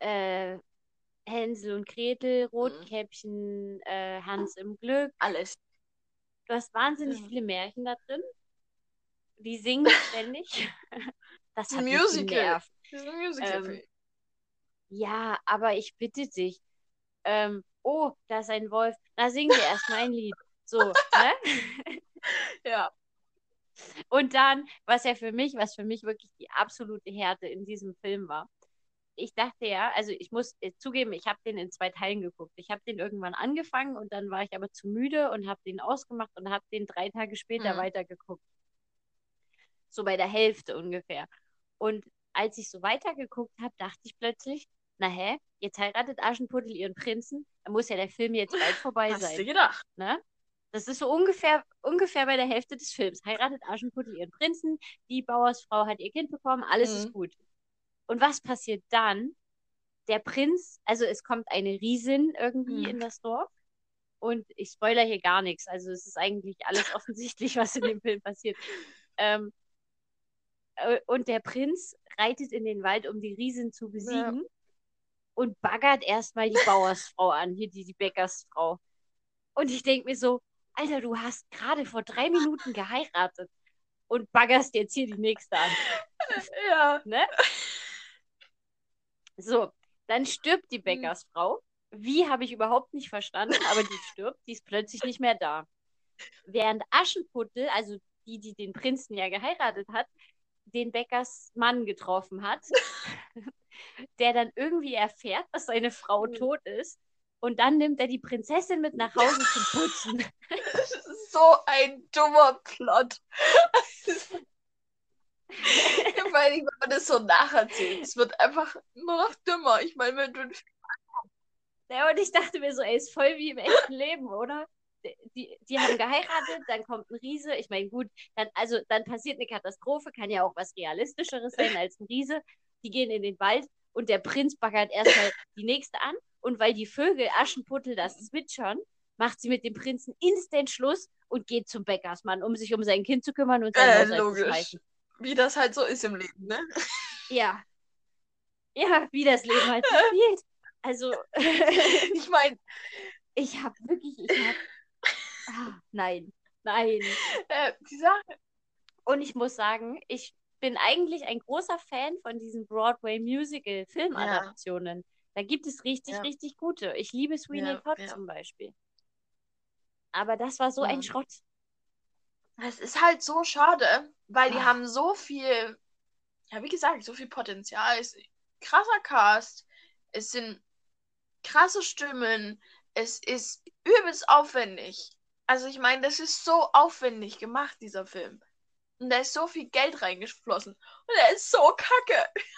äh, Hänsel und Gretel, Rotkäppchen, äh, Hans im Glück. Alles. Du hast wahnsinnig Ja. viele Märchen da drin. Die singen ständig. Das hat Ein mich Musical. genervt. Das ist ein Musical. Ähm, Ja, aber ich bitte dich. Ähm, oh, da ist ein Wolf. Na, singen wir erstmal ein Lied. So, ne? ja. Und dann, was ja für mich, was für mich wirklich die absolute Härte in diesem Film war. Ich dachte ja, also ich muss äh, zugeben, ich habe den in zwei Teilen geguckt. Ich habe den irgendwann angefangen und dann war ich aber zu müde und habe den ausgemacht und habe den drei Tage später Mhm. weitergeguckt. So bei der Hälfte ungefähr. Und als ich so weitergeguckt habe, dachte ich plötzlich, na hä, jetzt heiratet Aschenputtel ihren Prinzen, dann muss ja der Film jetzt bald vorbei Hast sein du gedacht? ne? Das ist so ungefähr, ungefähr bei der Hälfte des Films. Heiratet Aschenputtel ihren Prinzen, die Bauersfrau hat ihr Kind bekommen, alles Mhm. ist gut. Und was passiert dann? Der Prinz, also es kommt eine Riesin irgendwie Mhm. in das Dorf. Und ich spoiler hier gar nichts. Also es ist eigentlich alles offensichtlich, was in dem Film passiert. Ähm, äh, und der Prinz reitet in den Wald, um die Riesin zu besiegen. Und baggert erstmal die Bauersfrau an, hier die, die Bäckersfrau. Und ich denke mir so, Alter, du hast gerade vor drei Minuten geheiratet und baggerst jetzt hier die nächste an. Ja. Ne? So, dann stirbt die Bäckersfrau. Wie habe ich überhaupt nicht verstanden, aber die stirbt, die ist plötzlich nicht mehr da. Während Aschenputtel, also die, die den Prinzen ja geheiratet hat, den Bäckersmann getroffen hat, der dann irgendwie erfährt, dass seine Frau Mhm. tot ist. Und dann nimmt er die Prinzessin mit nach Hause zum Putzen. Das ist so ein dummer Plot. Vor allem, wenn man das so nacherzählt. Es wird einfach nur noch dümmer. Ich meine, wenn du Ja, und ich dachte mir so, ey, ist voll wie im echten Leben, oder? Die, die haben geheiratet, dann kommt ein Riese. Ich meine, gut, dann, also dann passiert eine Katastrophe, kann ja auch was Realistischeres sein als ein Riese. Die gehen in den Wald und der Prinz baggert erstmal die nächste an. Und weil die Vögel Aschenputtel das zwitschern, macht sie mit dem Prinzen instant Schluss und geht zum Bäckersmann, um sich um sein Kind zu kümmern und sein Äh, Haushalt zu logisch. schmeißen. wie das halt so ist im Leben, ne? Ja. Ja, wie das Leben halt so spielt. Also, Ich meine, ich habe wirklich, ich habe. Ah, nein, nein. äh, die Sache. Und ich muss sagen, ich bin eigentlich ein großer Fan von diesen Broadway-Musical-Filmadaptionen. Da gibt es richtig, Ja. richtig gute. Ich liebe Sweeney Ja, Todd ja. zum Beispiel. Aber das war so ein. Schrott. Es ist halt so schade, weil die haben so viel, ja, wie gesagt, so viel Potenzial. Es ist ein krasser Cast. Es sind krasse Stimmen. Es ist übelst aufwendig. Also ich meine, das ist so aufwendig gemacht, dieser Film. Und da ist so viel Geld reingeflossen. Und er ist so kacke.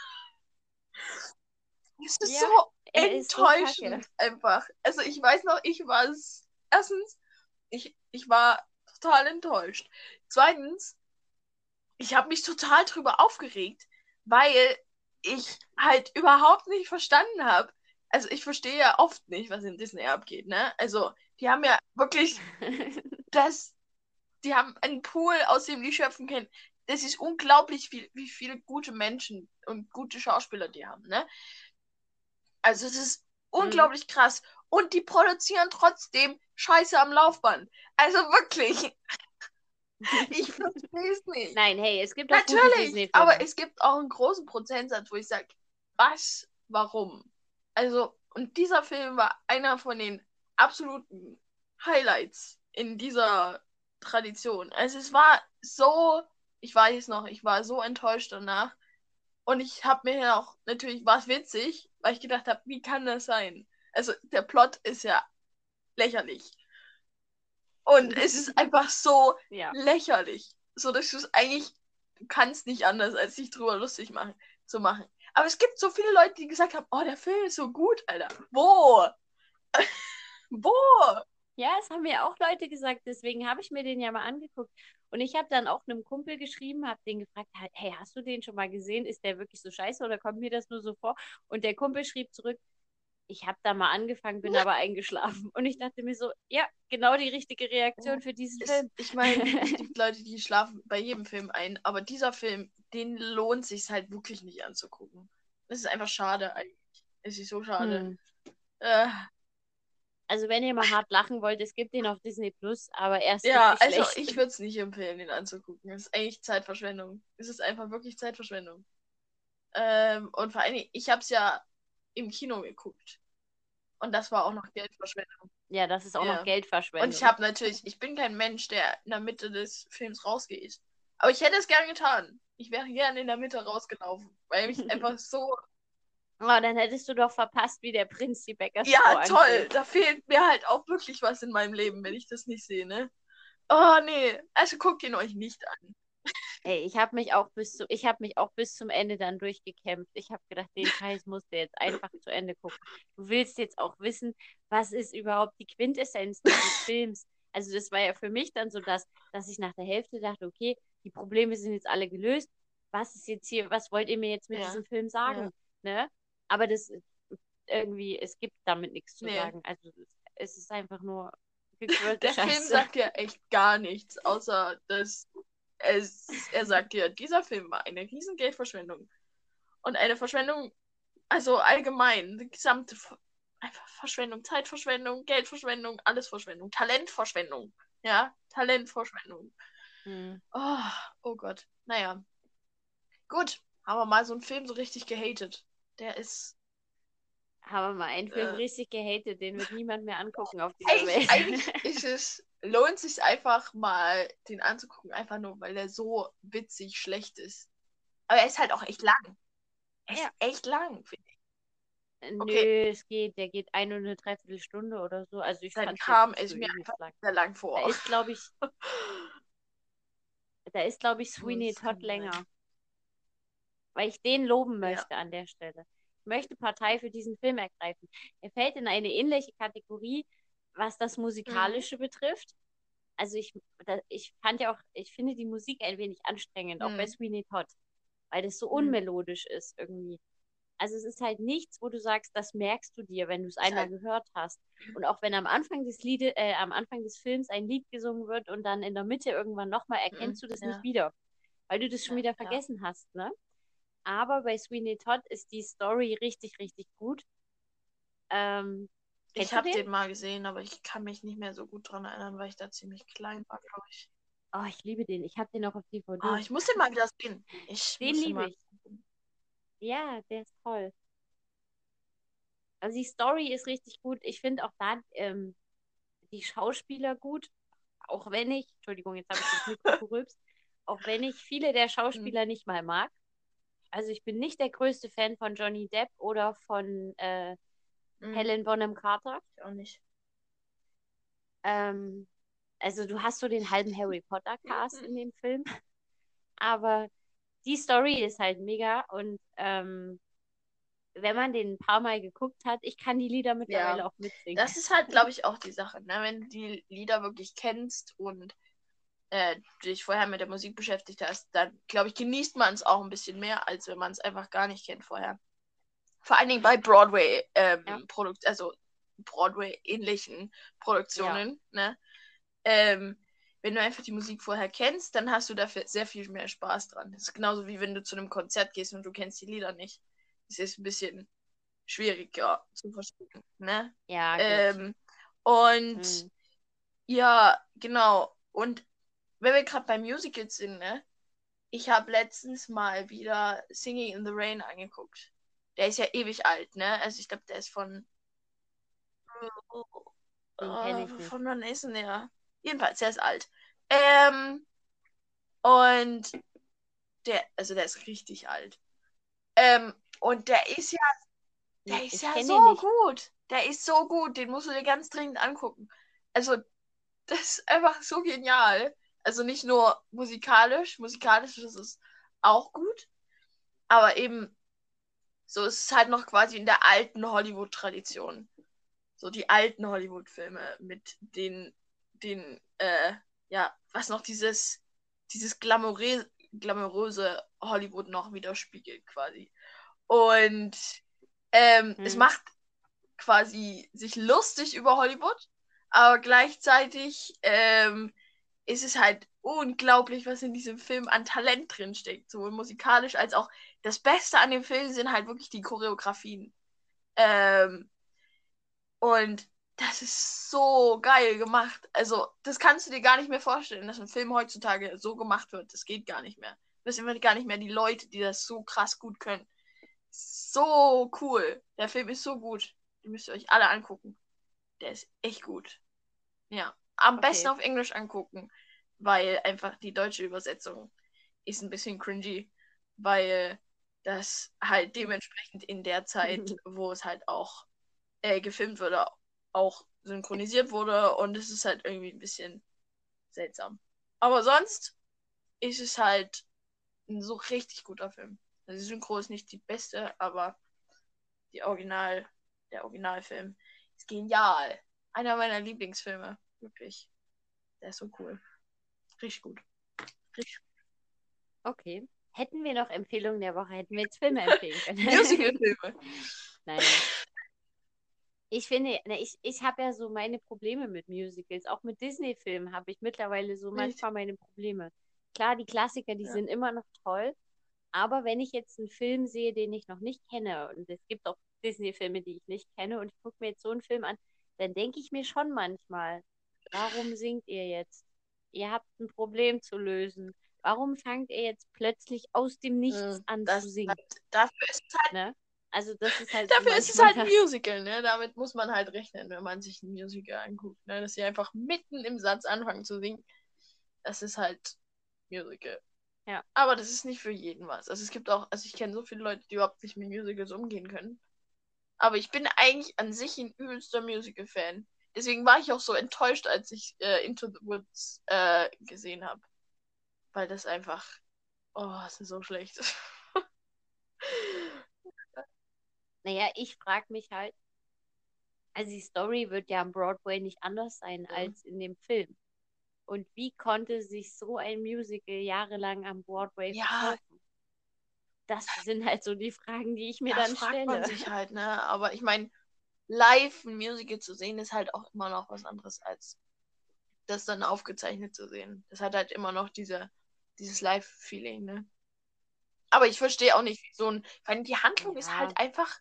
Es ist Ja, so Er ist so enttäuschend einfach. Also ich weiß noch, ich war erstens, ich, ich war total enttäuscht. Zweitens, ich habe mich total drüber aufgeregt, weil ich halt überhaupt nicht verstanden habe. Also ich verstehe ja oft nicht, was in Disney abgeht, ne? Also die haben ja wirklich das, die haben einen Pool, aus dem die schöpfen können. Das ist unglaublich, viel, wie viele gute Menschen und gute Schauspieler die haben, ne? Also es ist unglaublich krass. Und die produzieren trotzdem Scheiße am Laufband. Also wirklich. Ich verstehe es nicht. Nein, hey, es gibt auch Natürlich, aber es gibt auch einen großen Prozentsatz, wo ich sage, was, warum? Also, und dieser Film war einer von den absoluten Highlights in dieser Tradition. Also es war so, ich weiß noch, ich war so enttäuscht danach. Und ich habe mir auch, natürlich war es witzig, weil ich gedacht habe, wie kann das sein? Also der Plot ist ja lächerlich. Und es ist einfach so ja. lächerlich. So, dass du es eigentlich, du kannst nicht anders, als dich drüber lustig machen, zu machen. Aber es gibt so viele Leute, die gesagt haben, oh, der Film ist so gut, Alter. Wo? Wo? Ja, es haben mir auch Leute gesagt, deswegen habe ich mir den ja mal angeguckt. Und ich habe dann auch einem Kumpel geschrieben, habe den gefragt, hey, hast du den schon mal gesehen? Ist der wirklich so scheiße oder kommt mir das nur so vor? Und der Kumpel schrieb zurück, ich habe da mal angefangen, bin aber eingeschlafen. Und ich dachte mir so, ja, genau die richtige Reaktion für diesen Ist, Film. ich meine, es gibt Leute, die schlafen bei jedem Film ein, aber dieser Film, den lohnt sich halt wirklich nicht anzugucken. Das ist einfach schade eigentlich. Es ist so schade. Hm. Äh, Also wenn ihr mal hart lachen wollt, es gibt den auf Disney Plus, aber erst ja, also schlecht. ich würde es nicht empfehlen, den anzugucken. Es ist eigentlich Zeitverschwendung. Es ist einfach wirklich Zeitverschwendung. Ähm, und vor allen Dingen, ich habe es ja im Kino geguckt. Und das war auch noch Geldverschwendung. Ja, das ist auch Ja. noch Geldverschwendung. Und ich habe natürlich, ich bin kein Mensch, der in der Mitte des Films rausgeht. Aber ich hätte es gern getan. Ich wäre gern in der Mitte rausgelaufen, weil mich einfach so. Oh, dann hättest du doch verpasst, wie der Prinz die Bäckersfrau Ja, toll. anfühlt. Da fehlt mir halt auch wirklich was in meinem Leben, wenn ich das nicht sehe, ne? Oh, nee. Also guckt ihn euch nicht an. Ey, ich habe mich auch bis zu, ich habe mich auch bis zum Ende dann durchgekämpft. Ich habe gedacht, den Scheiß musst du jetzt einfach zu Ende gucken. Du willst jetzt auch wissen, was ist überhaupt die Quintessenz dieses Films. Also das war ja für mich dann so, dass, dass ich nach der Hälfte dachte, okay, die Probleme sind jetzt alle gelöst. Was ist jetzt hier, was wollt ihr mir jetzt mit Ja. diesem Film sagen? Ne? Aber das irgendwie, es gibt damit nichts zu Nee. sagen. Also es ist einfach nur Der Film Scheiße. sagt ja echt gar nichts, außer dass es, er sagt dir, dieser Film war eine riesen Geldverschwendung. Und eine Verschwendung, also allgemein, die gesamte einfach Verschwendung, Zeitverschwendung, Geldverschwendung, alles Verschwendung, Talentverschwendung. Ja, Talentverschwendung. Hm. Oh, oh Gott. Naja. Gut, haben wir mal so einen Film so richtig gehatet. Der ist Haben wir mal einen Film Äh. richtig gehatet, den wird niemand mehr angucken auf dieser Welt. Eigentlich, ist es, lohnt sich einfach mal, den anzugucken, einfach nur, weil der so witzig schlecht ist. Aber er ist halt auch echt lang. Er ist Ja. echt lang, finde ich. Nö, okay. es geht, der geht eine und eine Dreiviertelstunde oder so. Also ich nicht ist so mir einfach lang. sehr lang Da vor. ist, glaube ich, da ist, glaube ich, Sweeney Todd länger. Weil ich den loben Ja. möchte an der Stelle. Ich möchte Partei für diesen Film ergreifen. Er fällt in eine ähnliche Kategorie, was das Mhm. Musikalische betrifft. Also ich, da, ich fand ja auch, ich finde die Musik ein wenig anstrengend, auch bei Mhm. Sweeney Todd, weil das so Mhm. unmelodisch ist irgendwie. Also es ist halt nichts, wo du sagst, das merkst du dir, wenn du es einmal halt- gehört hast. Und auch wenn am Anfang des Liede, äh, am Anfang des Films ein Lied gesungen wird und dann in der Mitte irgendwann nochmal, erkennst du das ja. nicht wieder, weil du das schon Ja, wieder ja. vergessen hast, ne? Aber bei Sweeney Todd ist die Story richtig, richtig gut. Ähm, Ich habe den? den mal gesehen, aber ich kann mich nicht mehr so gut dran erinnern, weil ich da ziemlich klein war, glaube ich. oh, ich liebe den. Ich habe den auch auf DVD. Oh, ich muss den mal wieder sehen. Ich Den liebe ich. Ja, der ist toll. Also die Story ist richtig gut. Ich finde auch da ähm, die Schauspieler gut. Auch wenn ich, Entschuldigung, jetzt habe ich das Mikro gerülpst, auch wenn ich viele der Schauspieler nicht mal mag. Also ich bin nicht der größte Fan von Johnny Depp oder von äh, Mhm. Helen Bonham Carter. Ich auch nicht. Ähm, also du hast so den halben Harry Potter Cast in dem Film, aber die Story ist halt mega und ähm, wenn man den ein paar Mal geguckt hat, ich kann die Lieder mittlerweile auch mitsingen. Das ist halt, glaube ich, auch die Sache, ne? Wenn du die Lieder wirklich kennst und äh, dich vorher mit der Musik beschäftigt hast, dann, glaube ich, genießt man es auch ein bisschen mehr, als wenn man es einfach gar nicht kennt vorher. Vor allen Dingen bei Broadway, ähm, Ja. Produkt, also Broadway-ähnlichen Produktionen, ne? Ähm, wenn du einfach die Musik vorher kennst, dann hast du dafür sehr viel mehr Spaß dran. Das ist genauso wie wenn du zu einem Konzert gehst und du kennst die Lieder nicht. Das ist ein bisschen schwieriger zu verstehen, ne? ja, gut. Ähm, und Hm. ja, genau. Und wenn wir gerade bei Musicals sind, ne? Ich habe letztens mal wieder Singing in the Rain angeguckt. Der ist ja ewig alt, ne? Also ich glaube, der ist von. Äh, nicht. Von wann ist denn der? Jedenfalls, der ist alt. Ähm, und der, also der ist richtig alt. Ähm, und der ist ja der ist ich ja so gut. Der ist so gut. Den musst du dir ganz dringend angucken. Also, das ist einfach so genial. Also nicht nur musikalisch. Musikalisch ist es auch gut. Aber eben, so ist es halt noch quasi in der alten Hollywood-Tradition. So die alten Hollywood-Filme mit den, den, äh, ja, was noch dieses, dieses glamouröse, glamouröse Hollywood noch widerspiegelt quasi. Und ähm, es Hm. macht quasi sich lustig über Hollywood, aber gleichzeitig ähm, ist es halt unglaublich, was in diesem Film an Talent drin steckt, sowohl musikalisch als auch das Beste an dem Film sind halt wirklich die Choreografien. Ähm, und das ist so geil gemacht. Also, das kannst du dir gar nicht mehr vorstellen, dass ein Film heutzutage so gemacht wird. Das geht gar nicht mehr. Das sind gar nicht mehr die Leute, die das so krass gut können. So cool. Der Film ist so gut. Den müsst ihr euch alle angucken. Der ist echt gut. Ja. Am okay. besten auf Englisch angucken, weil einfach die deutsche Übersetzung ist ein bisschen cringy, weil das halt dementsprechend in der Zeit, wo es halt auch äh, gefilmt wurde, auch synchronisiert wurde und es ist halt irgendwie ein bisschen seltsam. Aber sonst ist es halt ein so richtig guter Film. Also die Synchro ist nicht die beste, aber die Original, der Originalfilm ist genial. Einer meiner Lieblingsfilme. Wirklich. Der ist so cool. Richtig gut. Richtig gut. Okay. Hätten wir noch Empfehlungen der Woche, hätten wir jetzt Filme empfehlen können. Musical-Filme. Nein. Ich finde, ne, ich, ich habe ja so meine Probleme mit Musicals. Auch mit Disney-Filmen habe ich mittlerweile so manchmal meine Probleme. Klar, die Klassiker, die ja. sind immer noch toll. Aber wenn ich jetzt einen Film sehe, den ich noch nicht kenne, und es gibt auch Disney-Filme, die ich nicht kenne, und ich gucke mir jetzt so einen Film an, dann denke ich mir schon manchmal, warum singt ihr jetzt? Ihr habt ein Problem zu lösen. Warum fangt ihr jetzt plötzlich aus dem Nichts hm, an das, zu singen? dafür ist es halt, ne? Also das ist halt. Dafür ist es halt ein Musical, ne? Damit muss man halt rechnen, wenn man sich ein Musical anguckt, ne? Dass sie einfach mitten im Satz anfangen zu singen. Das ist halt Musical. Ja. Aber das ist nicht für jeden was. Also es gibt auch, also ich kenne so viele Leute, die überhaupt nicht mit Musicals umgehen können. Aber ich bin eigentlich an sich ein übelster Musical-Fan. Deswegen war ich auch so enttäuscht, als ich äh, Into the Woods äh, gesehen habe. Weil das einfach. Oh, das ist so schlecht. naja, ich frage mich halt. Also die Story wird ja am Broadway nicht anders sein mhm. als in dem Film. Und wie konnte sich so ein Musical jahrelang am Broadway ja. verkaufen? Das sind halt so die Fragen, die ich mir ja, dann fragt stelle. Man sich halt, ne? Aber ich meine, live ein Musical zu sehen, ist halt auch immer noch was anderes als das dann aufgezeichnet zu sehen. Das hat halt immer noch diese, dieses Live-Feeling, ne? Aber ich verstehe auch nicht, wie so ein. Weil die Handlung ja. ist halt einfach.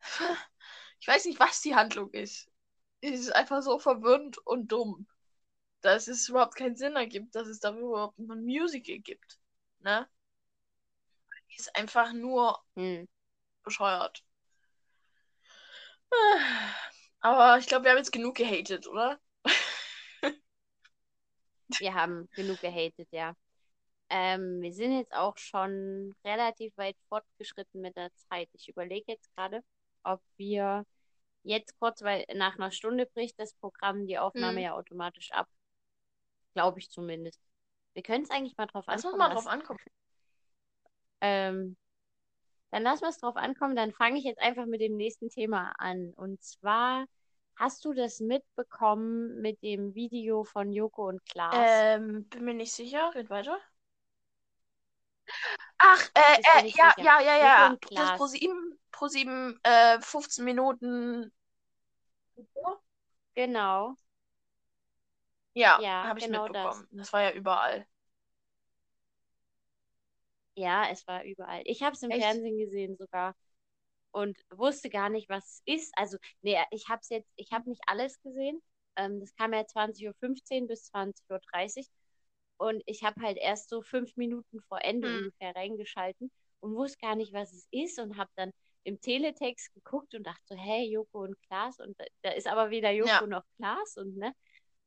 Ich weiß nicht, was die Handlung ist. Es ist einfach so verwirrend und dumm. Dass es überhaupt keinen Sinn ergibt, dass es darüber überhaupt ein Musical gibt. Ne? Die ist einfach nur hm. bescheuert. Aber ich glaube, wir haben jetzt genug gehatet, oder? wir haben genug gehatet, ja. Ähm, wir sind jetzt auch schon relativ weit fortgeschritten mit der Zeit. Ich überlege jetzt gerade, ob wir jetzt kurz, weil nach einer Stunde bricht das Programm die Aufnahme hm. ja automatisch ab. Glaube ich zumindest. Wir können es eigentlich mal drauf ankommen. Lass uns mal drauf ankommen. Ähm, dann lassen wir es drauf ankommen. Dann fange ich jetzt einfach mit dem nächsten Thema an. Und zwar, hast du das mitbekommen mit dem Video von Joko und Klaas? Ähm, bin mir nicht sicher. Red weiter. Ach, äh, äh, ja, ja, ja, ja, Das Pro 7, Pro 7 äh, 15 Minuten. Genau. Ja, ja habe ich genau mitbekommen. Das. das war ja überall. Ja, es war überall. Ich habe es im Echt? Fernsehen gesehen sogar und wusste gar nicht, was es ist. Also, nee, ich habe es jetzt, ich habe nicht alles gesehen. Ähm, das kam ja 20.15 Uhr bis 20.30 Uhr. Und ich habe halt erst so fünf Minuten vor Ende hm. ungefähr reingeschalten und wusste gar nicht, was es ist und habe dann im Teletext geguckt und dachte so, hey, Joko und Klaas. Und da, da ist aber weder Joko ja. noch Klaas und ne.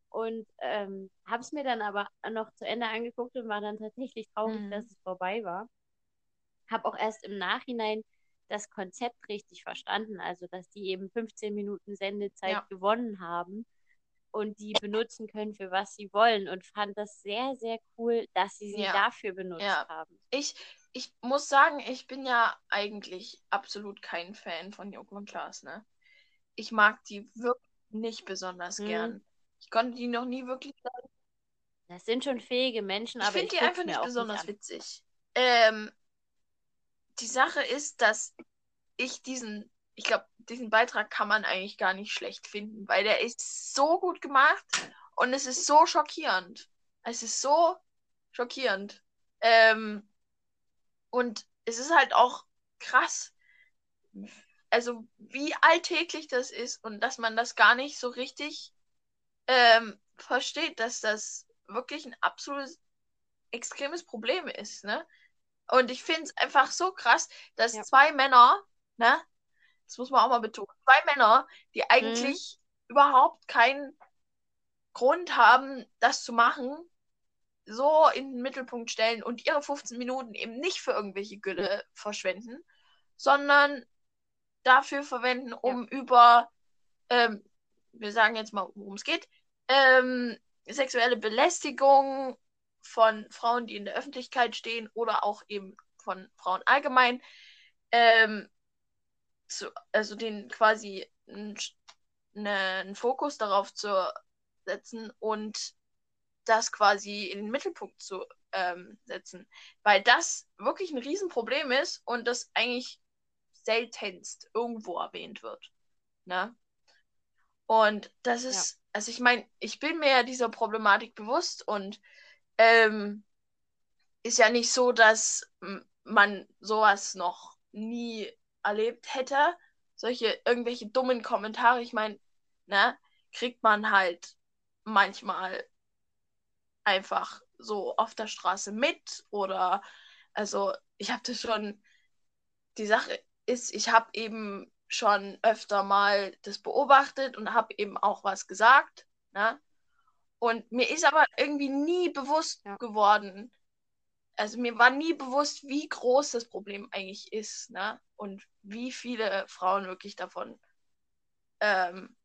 Und ähm, habe es mir dann aber noch zu Ende angeguckt und war dann tatsächlich traurig, mhm. dass es vorbei war. Habe auch erst im Nachhinein das Konzept richtig verstanden, also dass die eben 15 Minuten Sendezeit ja. gewonnen haben und die benutzen können, für was sie wollen und fand das sehr, sehr cool, dass sie sie ja. dafür benutzt ja. haben. Ich, ich muss sagen, ich bin ja eigentlich absolut kein Fan von Joko und Klaas, ne? Ich mag die wirklich nicht besonders mhm. gern. Ich konnte die noch nie wirklich sagen. Das sind schon fähige Menschen, ich aber ich finde die einfach nicht besonders nicht witzig. Ähm, die Sache ist, dass ich diesen ich glaube, diesen Beitrag kann man eigentlich gar nicht schlecht finden, weil der ist so gut gemacht und es ist so schockierend. Es ist so schockierend. Ähm, und es ist halt auch krass, also wie alltäglich das ist und dass man das gar nicht so richtig ähm, versteht, dass das wirklich ein absolutes extremes Problem ist, ne? Und ich finde es einfach so krass, dass ja. zwei Männer, ne? Das muss man auch mal betonen, zwei Männer, die eigentlich mhm. überhaupt keinen Grund haben, das zu machen, so in den Mittelpunkt stellen und ihre 15 Minuten eben nicht für irgendwelche Gülle verschwenden, sondern dafür verwenden, um ja. über, ähm, wir sagen jetzt mal, worum es geht, ähm, sexuelle Belästigung von Frauen, die in der Öffentlichkeit stehen oder auch eben von Frauen allgemein, ähm, zu, also den quasi einen ne, Fokus darauf zu setzen und das quasi in den Mittelpunkt zu ähm, setzen. Weil das wirklich ein Riesenproblem ist und das eigentlich seltenst irgendwo erwähnt wird. Ne? Und das ist, ja. also ich meine, ich bin mir ja dieser Problematik bewusst und ähm, ist ja nicht so, dass man sowas noch nie erlebt hätte. Solche irgendwelche dummen Kommentare, ich meine, ne, kriegt man halt manchmal einfach so auf der Straße mit oder also ich habe das schon die Sache ist, ich habe eben schon öfter mal das beobachtet und habe eben auch was gesagt, ne? Und mir ist aber irgendwie nie bewusst ja. geworden, also mir war nie bewusst, wie groß das Problem eigentlich ist, ne? Und wie viele Frauen wirklich davon ähm,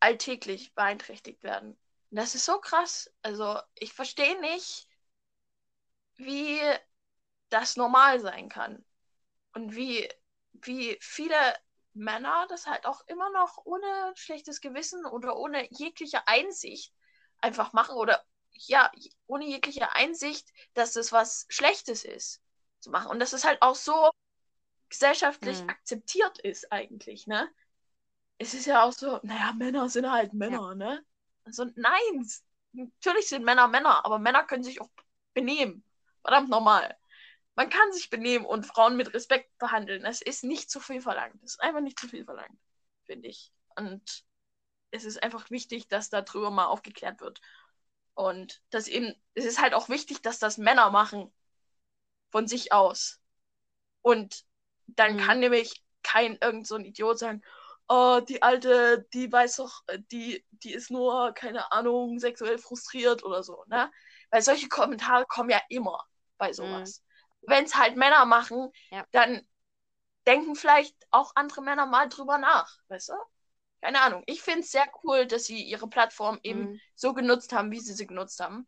alltäglich beeinträchtigt werden. Und das ist so krass. Also ich verstehe nicht, wie das normal sein kann. Und wie, wie viele Männer das halt auch immer noch ohne schlechtes Gewissen oder ohne jegliche Einsicht einfach machen oder ja, ohne jegliche Einsicht, dass das was Schlechtes ist zu machen. Und dass es halt auch so gesellschaftlich mhm. akzeptiert ist eigentlich, ne? Es ist ja auch so, naja, Männer sind halt Männer, ja. ne? Also nein, natürlich sind Männer Männer, aber Männer können sich auch benehmen. Verdammt normal. Man kann sich benehmen und Frauen mit Respekt behandeln. Es ist nicht zu viel verlangt. Es ist einfach nicht zu viel verlangt, finde ich. Und es ist einfach wichtig, dass darüber mal aufgeklärt wird. Und das eben, es ist halt auch wichtig, dass das Männer machen von sich aus. Und dann mhm. kann nämlich kein irgend so ein Idiot sagen, oh, die alte, die weiß doch, die, die ist nur, keine Ahnung, sexuell frustriert oder so, ne? Weil solche Kommentare kommen ja immer bei sowas. Mhm. Wenn es halt Männer machen, ja. dann denken vielleicht auch andere Männer mal drüber nach, weißt du? keine Ahnung. Ich finde es sehr cool, dass sie ihre Plattform eben mhm. so genutzt haben, wie sie sie genutzt haben.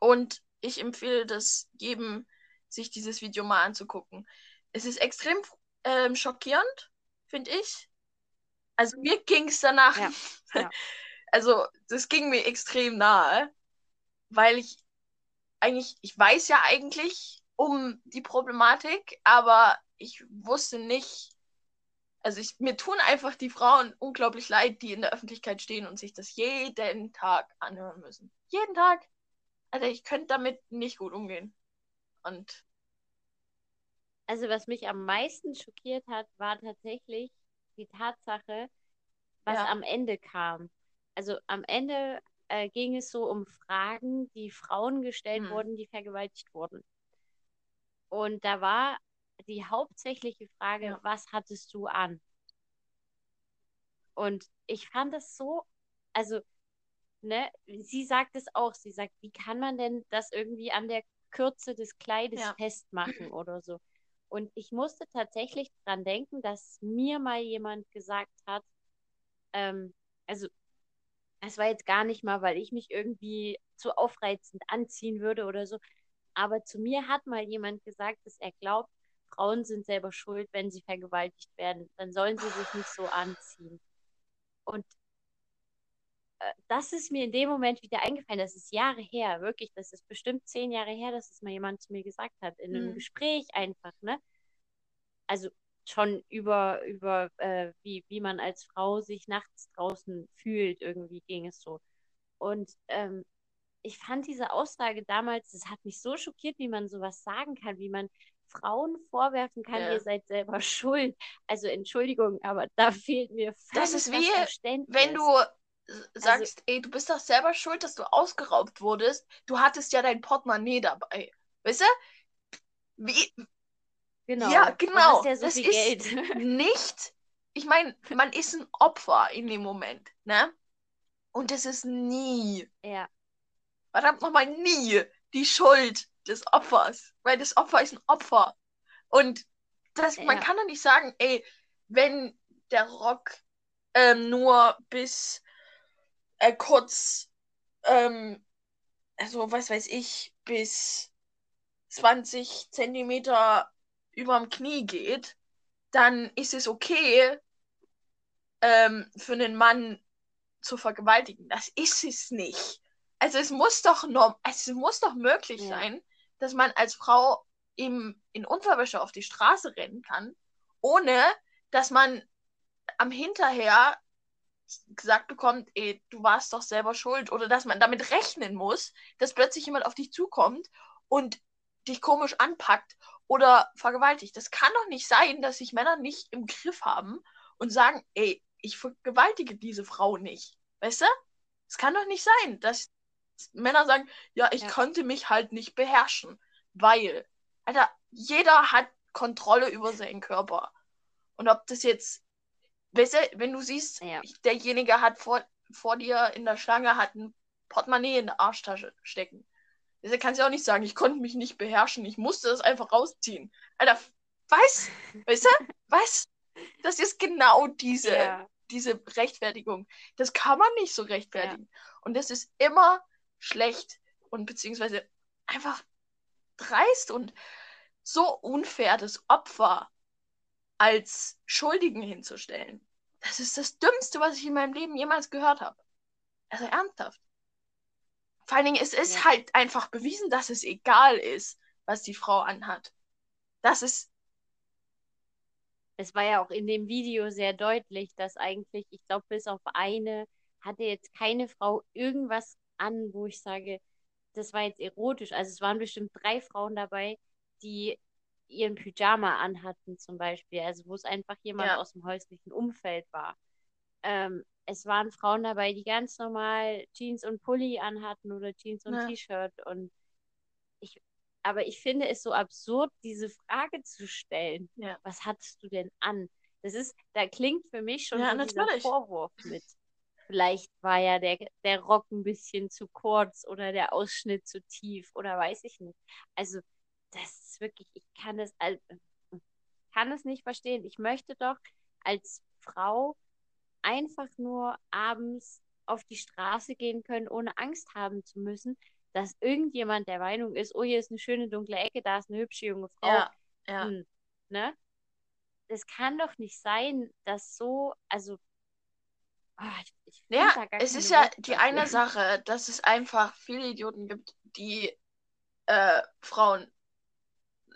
Und ich empfehle das jedem, sich dieses Video mal anzugucken. Es ist extrem ähm, schockierend, finde ich. Also mir ging es danach. Ja. Ja. Also das ging mir extrem nahe, weil ich eigentlich, ich weiß ja eigentlich um die Problematik, aber ich wusste nicht, also ich, mir tun einfach die Frauen unglaublich leid, die in der Öffentlichkeit stehen und sich das jeden Tag anhören müssen. Jeden Tag. Also ich könnte damit nicht gut umgehen. Und also was mich am meisten schockiert hat, war tatsächlich die Tatsache, was ja. am Ende kam. Also am Ende äh, ging es so um Fragen, die Frauen gestellt hm. wurden, die vergewaltigt wurden. Und da war die hauptsächliche Frage, ja. was hattest du an? Und ich fand es so, also, ne, sie sagt es auch, sie sagt, wie kann man denn das irgendwie an der Kürze des Kleides ja. festmachen oder so? Und ich musste tatsächlich dran denken, dass mir mal jemand gesagt hat, ähm, also es war jetzt gar nicht mal, weil ich mich irgendwie zu aufreizend anziehen würde oder so, aber zu mir hat mal jemand gesagt, dass er glaubt, Frauen sind selber schuld, wenn sie vergewaltigt werden. Dann sollen sie sich nicht so anziehen. Und äh, das ist mir in dem Moment wieder eingefallen. Das ist Jahre her, wirklich. Das ist bestimmt zehn Jahre her, dass es mal jemand zu mir gesagt hat. In einem mhm. Gespräch einfach, ne? Also schon über, über äh, wie, wie man als Frau sich nachts draußen fühlt, irgendwie ging es so. Und ähm, ich fand diese Aussage damals, das hat mich so schockiert, wie man sowas sagen kann, wie man Frauen vorwerfen kann, Ja. ihr seid selber schuld. Also Entschuldigung, aber da fehlt mir Das ist das wie, Verständnis. Wenn du s- sagst, ey, du bist doch selber schuld, dass du ausgeraubt wurdest. Du hattest ja dein Portemonnaie dabei. Weißt du? Wie, genau, ja, genau, ja so das viel ist- Geld. nicht. Ich meine, man ist ein Opfer in dem Moment, ne? Und es ist nie, ja, verdammt nochmal nie, die Schuld des Opfers. Weil das Opfer ist ein Opfer. Und das, man Ja. kann doch nicht sagen, ey, wenn der Rock ähm, nur bis äh, kurz, ähm, also was weiß ich, bis 20 Zentimeter überm Knie geht, dann ist es okay, ähm, für einen Mann zu vergewaltigen. Das ist es nicht. Also es muss doch norm es muss doch möglich Ja. sein, dass man als Frau im, in Unterwäsche auf die Straße rennen kann, ohne dass man am Hinterher gesagt bekommt, ey, du warst doch selber schuld, oder dass man damit rechnen muss, dass plötzlich jemand auf dich zukommt und dich komisch anpackt oder vergewaltigt. Das kann doch nicht sein, dass sich Männer nicht im Griff haben und sagen, ey, ich vergewaltige diese Frau nicht. Weißt du? Es kann doch nicht sein, dass Männer sagen, ja, ich Ja. konnte mich halt nicht beherrschen, weil, Alter, jeder hat Kontrolle über seinen Körper. Und ob das jetzt, weißt du, wenn du siehst, Ja. derjenige hat vor, vor dir in der Schlange hat ein Portemonnaie in der Arschtasche stecken. Deshalb kannst du auch nicht sagen, ich konnte mich nicht beherrschen, ich musste das einfach rausziehen. Alter, was? Weißt du? Was? Das ist genau diese, ja, diese Rechtfertigung. Das kann man nicht so rechtfertigen. Und das ist immer schlecht und beziehungsweise einfach dreist und so unfair, das Opfer als Schuldigen hinzustellen. Das ist das Dümmste, was ich in meinem Leben jemals gehört habe. Also ernsthaft. Vor allen Dingen, es ist Ja. halt einfach bewiesen, dass es egal ist, was die Frau anhat. Das ist, es war ja auch in dem Video sehr deutlich, dass eigentlich, ich glaube, bis auf eine hatte jetzt keine Frau irgendwas an, wo ich sage, das war jetzt erotisch. Also es waren bestimmt drei Frauen dabei, die ihren Pyjama anhatten zum Beispiel, also wo es einfach jemand Ja. aus dem häuslichen Umfeld war. Ähm, es waren Frauen dabei, die ganz normal Jeans und Pulli anhatten oder Jeans und Ja. T-Shirt und ich, aber ich finde es so absurd, diese Frage zu stellen. Ja. Was hattest du denn an? Das ist, da klingt für mich schon Ja, so dieser. Vorwurf mit. Vielleicht war ja der, der Rock ein bisschen zu kurz oder der Ausschnitt zu tief oder weiß ich nicht. Also, das ist wirklich, ich kann al- kann es nicht verstehen. Ich möchte doch als Frau einfach nur abends auf die Straße gehen können, ohne Angst haben zu müssen, dass irgendjemand der Meinung ist, oh, hier ist eine schöne dunkle Ecke, da ist eine hübsche junge Frau. ja, ja. Hm, ne? Das kann doch nicht sein, dass so, also, ah, ich, Ja, es ist ja Worte die eine Sache, dass es einfach viele Idioten gibt, die äh, Frauen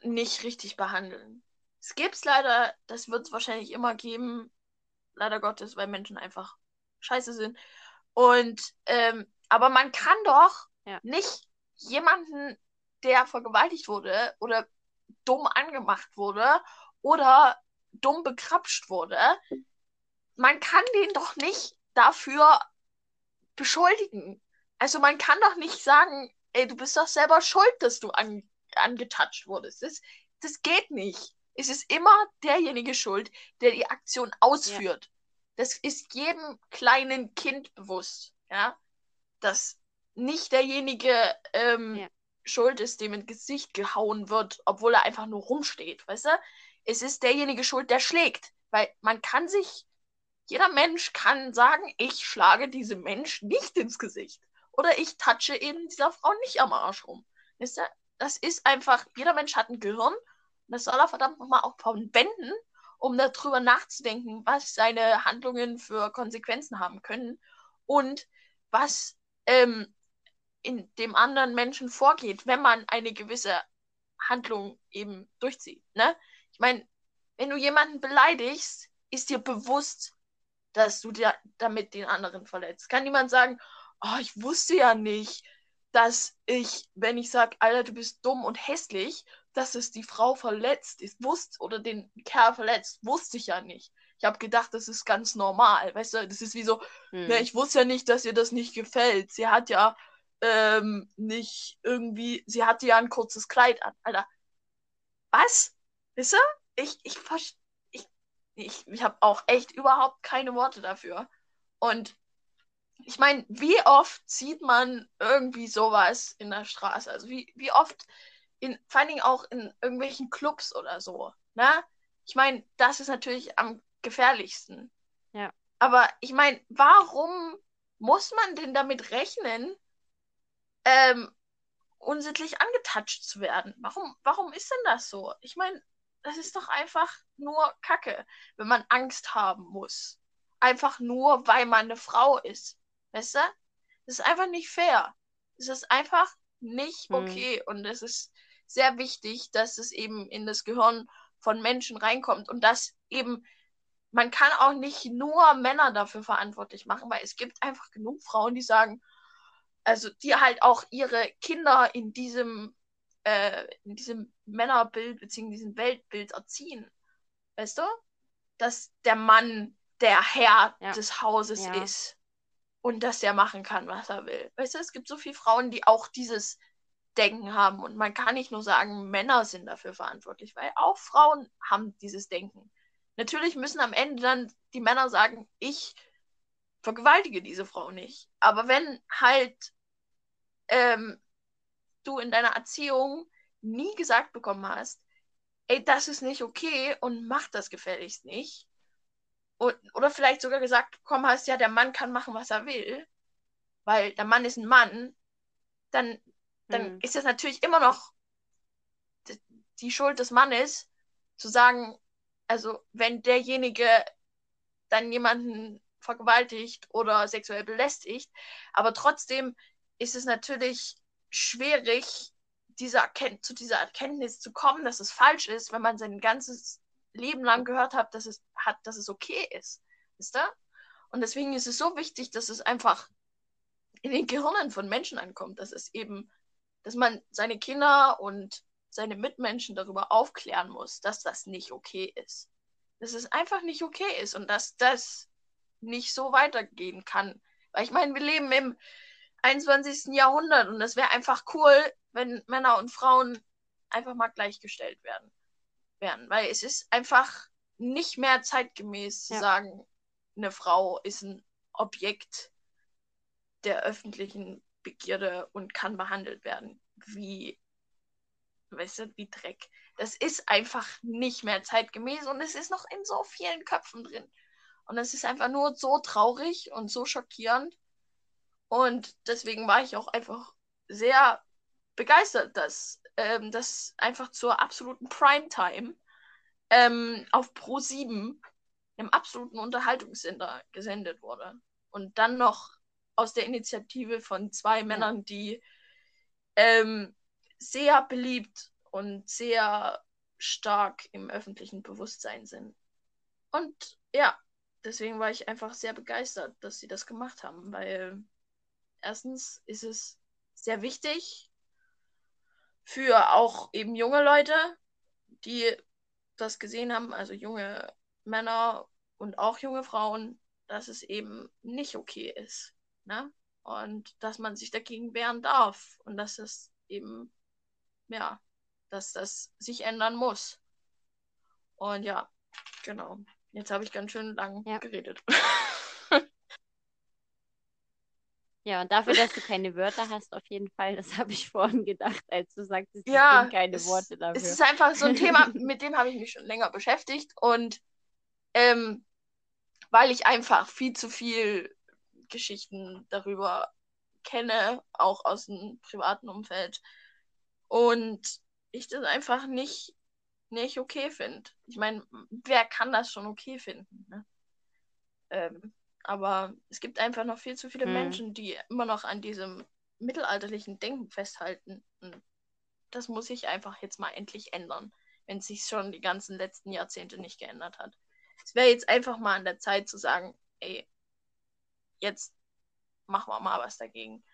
nicht richtig behandeln. Es gibt's leider, das wird es wahrscheinlich immer geben, leider Gottes, weil Menschen einfach scheiße sind. Und ähm, aber man kann doch Ja. nicht jemanden, der vergewaltigt wurde oder dumm angemacht wurde oder dumm bekrapscht wurde, man kann den doch nicht dafür beschuldigen. Also man kann doch nicht sagen, ey, du bist doch selber schuld, dass du an, angetatscht wurdest. Das, das geht nicht. Es ist immer derjenige schuld, der die Aktion ausführt. Das ist jedem kleinen Kind bewusst, ja, dass nicht derjenige ähm, Ja. schuld ist, dem ins Gesicht gehauen wird, obwohl er einfach nur rumsteht, weißt du? Es ist derjenige schuld, der schlägt, weil man kann sich jeder Mensch kann sagen, ich schlage diesem Mensch nicht ins Gesicht. Oder ich touche eben dieser Frau nicht am Arsch rum. Wisst ihr? Das ist einfach, jeder Mensch hat ein Gehirn. Und das soll er verdammt nochmal auch verwenden, um darüber nachzudenken, was seine Handlungen für Konsequenzen haben können. Und was ähm, in dem anderen Menschen vorgeht, wenn man eine gewisse Handlung eben durchzieht. Ne? Ich meine, wenn du jemanden beleidigst, ist dir bewusst, dass du dir damit den anderen verletzt. Kann niemand sagen, oh, ich wusste ja nicht, dass ich, wenn ich sage, Alter, du bist dumm und hässlich, dass es die Frau verletzt ist, wusste oder den Kerl verletzt, wusste ich ja nicht. Ich habe gedacht, das ist ganz normal, weißt du, das ist wie so, hm. ne, ich wusste ja nicht, dass ihr das nicht gefällt. Sie hat ja ähm, nicht irgendwie, sie hatte ja ein kurzes Kleid an, Alter. Was? Wisst ihr? Ich, ich, ich, ich, ich habe auch echt überhaupt keine Worte dafür. Und ich meine, wie oft sieht man irgendwie sowas in der Straße? Also wie, wie oft, in, vor allen Dingen auch in irgendwelchen Clubs oder so, ne? Ich meine, das ist natürlich am gefährlichsten. Ja. Aber ich meine, warum muss man denn damit rechnen, ähm, unsittlich angetatscht zu werden? Warum, warum ist denn das so? Ich meine, das ist doch einfach nur Kacke, wenn man Angst haben muss. Einfach nur, weil man eine Frau ist. Weißt du? Das ist einfach nicht fair. Es ist einfach nicht hm. okay. Hm. Und es ist sehr wichtig, dass es eben in das Gehirn von Menschen reinkommt. Und dass eben, man kann auch nicht nur Männer dafür verantwortlich machen, weil es gibt einfach genug Frauen, die sagen, also die halt auch ihre Kinder in diesem, äh, in diesem Männerbild bzw. diesem Weltbild erziehen. Weißt du? Dass der Mann der Herr ja. des Hauses ja. ist und dass der machen kann, was er will. Weißt du, es gibt so viele Frauen, die auch dieses Denken haben und man kann nicht nur sagen, Männer sind dafür verantwortlich, weil auch Frauen haben dieses Denken. Natürlich müssen am Ende dann die Männer sagen, ich vergewaltige diese Frau nicht. Aber wenn halt ähm, du in deiner Erziehung nie gesagt bekommen hast, ey, das ist nicht okay und mach das gefälligst nicht, und, oder vielleicht sogar gesagt bekommen hast, ja, der Mann kann machen, was er will, weil der Mann ist ein Mann, dann, dann mhm. ist es natürlich immer noch die Schuld des Mannes, zu sagen, also wenn derjenige dann jemanden vergewaltigt oder sexuell belästigt, aber trotzdem ist es natürlich schwierig, dieser zu dieser Erkenntnis zu kommen, dass es falsch ist, wenn man sein ganzes Leben lang gehört habe, dass es hat, dass es okay ist. Wisst ihr? Und deswegen ist es so wichtig, dass es einfach in den Gehirnen von Menschen ankommt, dass es eben, dass man seine Kinder und seine Mitmenschen darüber aufklären muss, dass das nicht okay ist. Dass es einfach nicht okay ist und dass das nicht so weitergehen kann. Weil ich meine, wir leben im 21. Jahrhundert und es wäre einfach cool, wenn Männer und Frauen einfach mal gleichgestellt werden werden, weil es ist einfach nicht mehr zeitgemäß zu sagen, eine Frau ist ein Objekt der öffentlichen Begierde und kann behandelt werden wie, weißt du, wie Dreck. Das ist einfach nicht mehr zeitgemäß und es ist noch in so vielen Köpfen drin. Und es ist einfach nur so traurig und so schockierend. Und deswegen war ich auch einfach sehr begeistert, dass ähm, das einfach zur absoluten Primetime ähm, auf Pro 7 im absoluten Unterhaltungssender gesendet wurde. Und dann noch aus der Initiative von zwei Männern, die ähm, sehr beliebt und sehr stark im öffentlichen Bewusstsein sind. Und ja, deswegen war ich einfach sehr begeistert, dass sie das gemacht haben, weil erstens ist es sehr wichtig, für auch eben junge Leute, die das gesehen haben, also junge Männer und auch junge Frauen, dass es eben nicht okay ist. Ne? Und dass man sich dagegen wehren darf und dass es eben, ja, dass das sich ändern muss. Und ja, genau. Jetzt habe ich ganz schön lang ja. geredet. Ja, und dafür, dass du keine Wörter hast, auf jeden Fall, das habe ich vorhin gedacht, als du sagtest, ja, ich keine es, Worte dafür. Es ist einfach so ein Thema, mit dem habe ich mich schon länger beschäftigt und ähm, weil ich einfach viel zu viel Geschichten darüber kenne, auch aus dem privaten Umfeld und ich das einfach nicht, nicht okay finde. Ich meine, wer kann das schon okay finden? Ne? Ähm, aber es gibt einfach noch viel zu viele hm. Menschen, die immer noch an diesem mittelalterlichen Denken festhalten. Das muss sich einfach jetzt mal endlich ändern. wenn es sich schon die ganzen letzten Jahrzehnte nicht geändert hat. Es wäre jetzt einfach mal an der Zeit zu sagen, ey, jetzt machen wir mal was dagegen.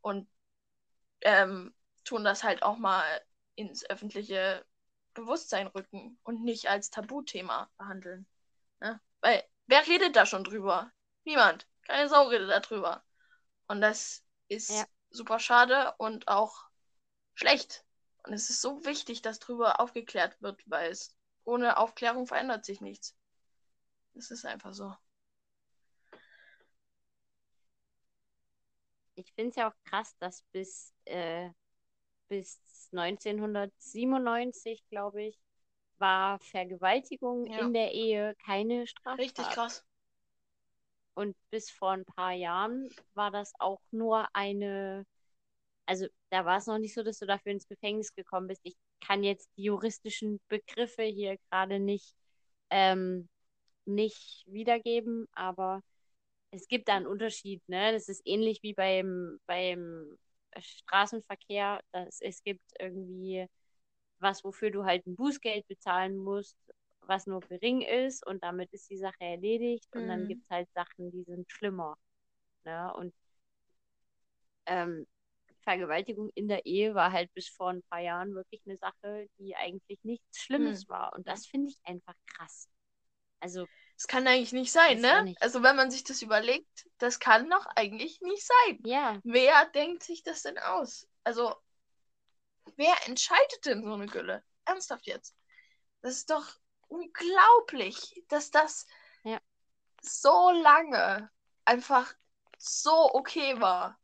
Und ähm, tun das halt auch mal ins öffentliche Bewusstsein rücken und nicht als Tabuthema behandeln. Ne? Weil, wer redet da schon drüber? Niemand. Keine Sau redet da drüber. Und das ist ja. super schade und auch schlecht. Und es ist so wichtig, dass drüber aufgeklärt wird, weil es ohne Aufklärung verändert sich nichts. Es ist einfach so. Ich finde es ja auch krass, dass bis, äh, bis 1997, glaube ich, war Vergewaltigung ja. in der Ehe keine Straftat. Richtig krass. Und bis vor ein paar Jahren war das auch nur eine, also da war es noch nicht so, dass du dafür ins Gefängnis gekommen bist. Ich kann jetzt die juristischen Begriffe hier gerade nicht, ähm, nicht wiedergeben, aber es gibt da einen Unterschied, ne? Das ist ähnlich wie beim, beim Straßenverkehr. Das, es gibt irgendwie was, wofür du halt ein Bußgeld bezahlen musst, was nur gering ist und damit ist die Sache erledigt. Und dann mhm. gibt es halt Sachen, die sind schlimmer. Ne? Und ähm, Vergewaltigung in der Ehe war halt bis vor ein paar Jahren wirklich eine Sache, die eigentlich nichts Schlimmes mhm. war. Und das finde ich einfach krass. Also. Das kann eigentlich nicht sein, ne? Nicht. Also wenn man sich das überlegt, das kann doch eigentlich nicht sein. Ja. Wer denkt sich das denn aus? Also, wer entscheidet denn so eine Gülle? Ernsthaft jetzt. Das ist doch unglaublich, dass das ja. so lange einfach so okay war.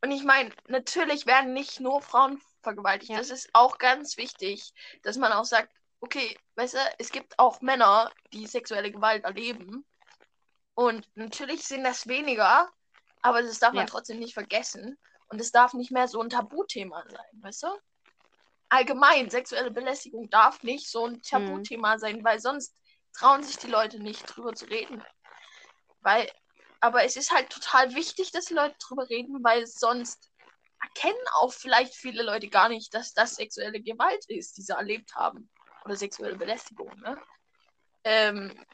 Und ich meine, natürlich werden nicht nur Frauen vergewaltigt. Ja. Das ist auch ganz wichtig, dass man auch sagt, okay, weißt du, es gibt auch Männer, die sexuelle Gewalt erleben. Und natürlich sind das weniger, aber das darf ja. man trotzdem nicht vergessen. Und es darf nicht mehr so ein Tabuthema sein, weißt du? Allgemein, sexuelle Belästigung darf nicht so ein Tabuthema mhm. sein, weil sonst trauen sich die Leute nicht drüber zu reden. Weil, aber es ist halt total wichtig, dass die Leute drüber reden, weil sonst erkennen auch vielleicht viele Leute gar nicht, dass das sexuelle Gewalt ist, die sie erlebt haben oder sexuelle Belästigung, ne? Ähm,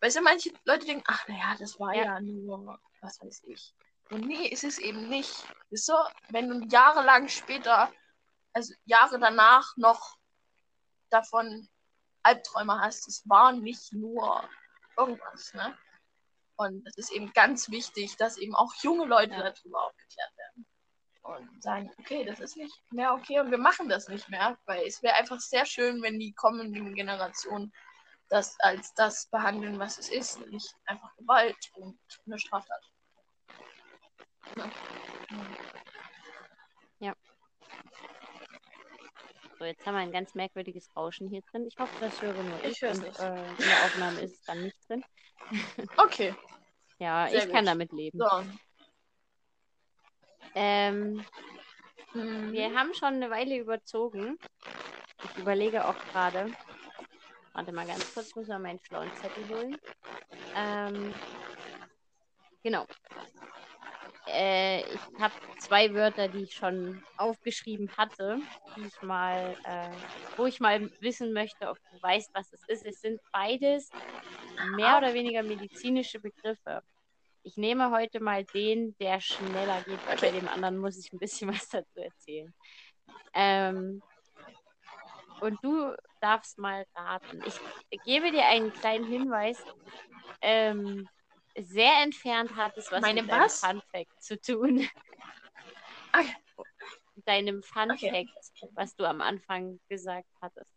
weißt du, manche Leute denken, ach naja, das war ja. ja nur, was weiß ich. Und nee, ist es eben nicht. Ist so, wenn du jahrelang später, also Jahre danach noch davon Albträume hast, es war nicht nur irgendwas, ne? Und es ist eben ganz wichtig, dass eben auch junge Leute ja. darüber aufgeklärt werden und sagen, okay, das ist nicht mehr okay und wir machen das nicht mehr, weil es wäre einfach sehr schön, wenn die kommenden Generationen das als das behandeln, was es ist, nicht einfach Gewalt und eine Straftat. Ja. So, jetzt haben wir ein ganz merkwürdiges Rauschen hier drin. Ich hoffe, das höre nur ich. Ich höre es nicht. Äh, in der Aufnahme ist es dann nicht drin. okay. ja, Sehr ich gut. kann damit leben. So. Ähm, mhm. Wir haben schon eine Weile überzogen. Ich überlege auch gerade. Warte mal ganz kurz, muss mal meinen schlauen Zettel holen. Ähm, genau. Äh, ich habe zwei Wörter, die ich schon aufgeschrieben hatte, die ich mal, äh, wo ich mal wissen möchte, ob du weißt, was es ist. Es sind beides mehr oder weniger medizinische Begriffe. Ich nehme heute mal den, der schneller geht, weil bei dem anderen muss ich ein bisschen was dazu erzählen. Ähm, und du darfst mal raten. Ich gebe dir einen kleinen Hinweis. Ähm, sehr entfernt hat es was Meine mit was? deinem Fun Fact zu tun. Okay. Deinem Fun okay. Fact, was du am Anfang gesagt hattest.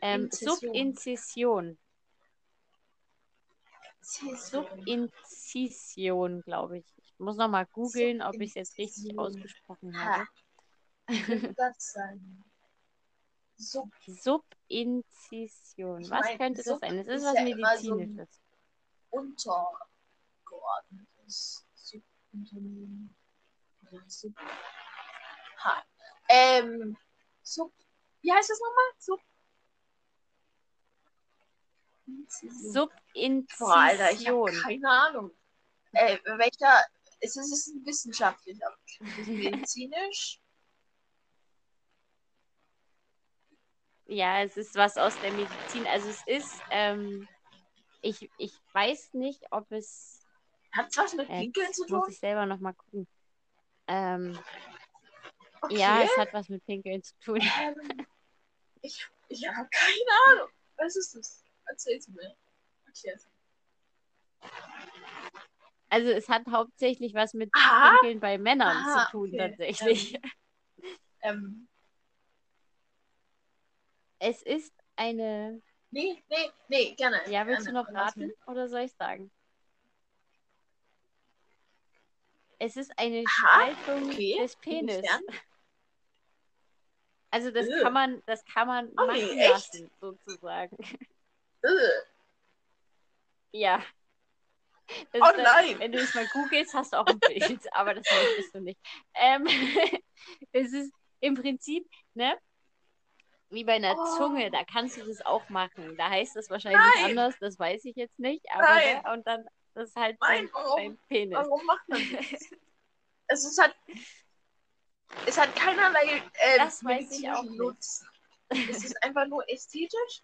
Ähm, Subinzision. Ähm, Subinzision, glaube ich. Ich muss noch mal googeln, ob ich es jetzt richtig ausgesprochen habe. das sein? Sub Subinzision. Was könnte das sein? Das ist, was Medizinisches. Untergeordnetes Subunternehmen. Sub. Ha. Ähm. Sub. Wie heißt das nochmal? Sub. Subinzision. Alter, ich habe keine Ahnung. Äh, welcher. Es ist, es ist ein wissenschaftlicher. Ist medizinisch? Ja, es ist was aus der Medizin. Also es ist, ähm, ich, ich weiß nicht, ob es. Hat es was mit Äh, Pinkeln zu Muss tun? ich selber nochmal gucken. Ähm, Okay. Ja, es hat was mit Pinkeln zu tun. Ähm, ich ich habe keine Ahnung. Was ist das? Erzähl's mir. Erklär's mir. Also es hat hauptsächlich was mit Aha. Pinkeln bei Männern Aha, zu tun, okay. tatsächlich. Ähm, Es ist eine. Nee, nee, nee, gerne. Ja, willst du gerne. noch Lass raten oder soll ich sagen? Es ist eine Aha, Spaltung okay. des Penis. Also das Ugh. kann man, das kann man Okay, machen echt? lassen, sozusagen. Ugh. Ja. Das Oh dann- nein. Wenn du es mal googelst, hast du auch ein Bild, aber das möchtest du nicht. Ähm, es ist im Prinzip, ne? Wie bei einer Oh. Zunge, da kannst du das auch machen. Da heißt das wahrscheinlich Nein. anders, das weiß ich jetzt nicht. Aber Nein. ne? und dann das ist halt Nein, warum? beim Penis. Warum macht man das? es ist halt. Es hat keinerlei äh, Das weiß ich auch medizinischen nicht. Nutzen. Es ist einfach nur ästhetisch.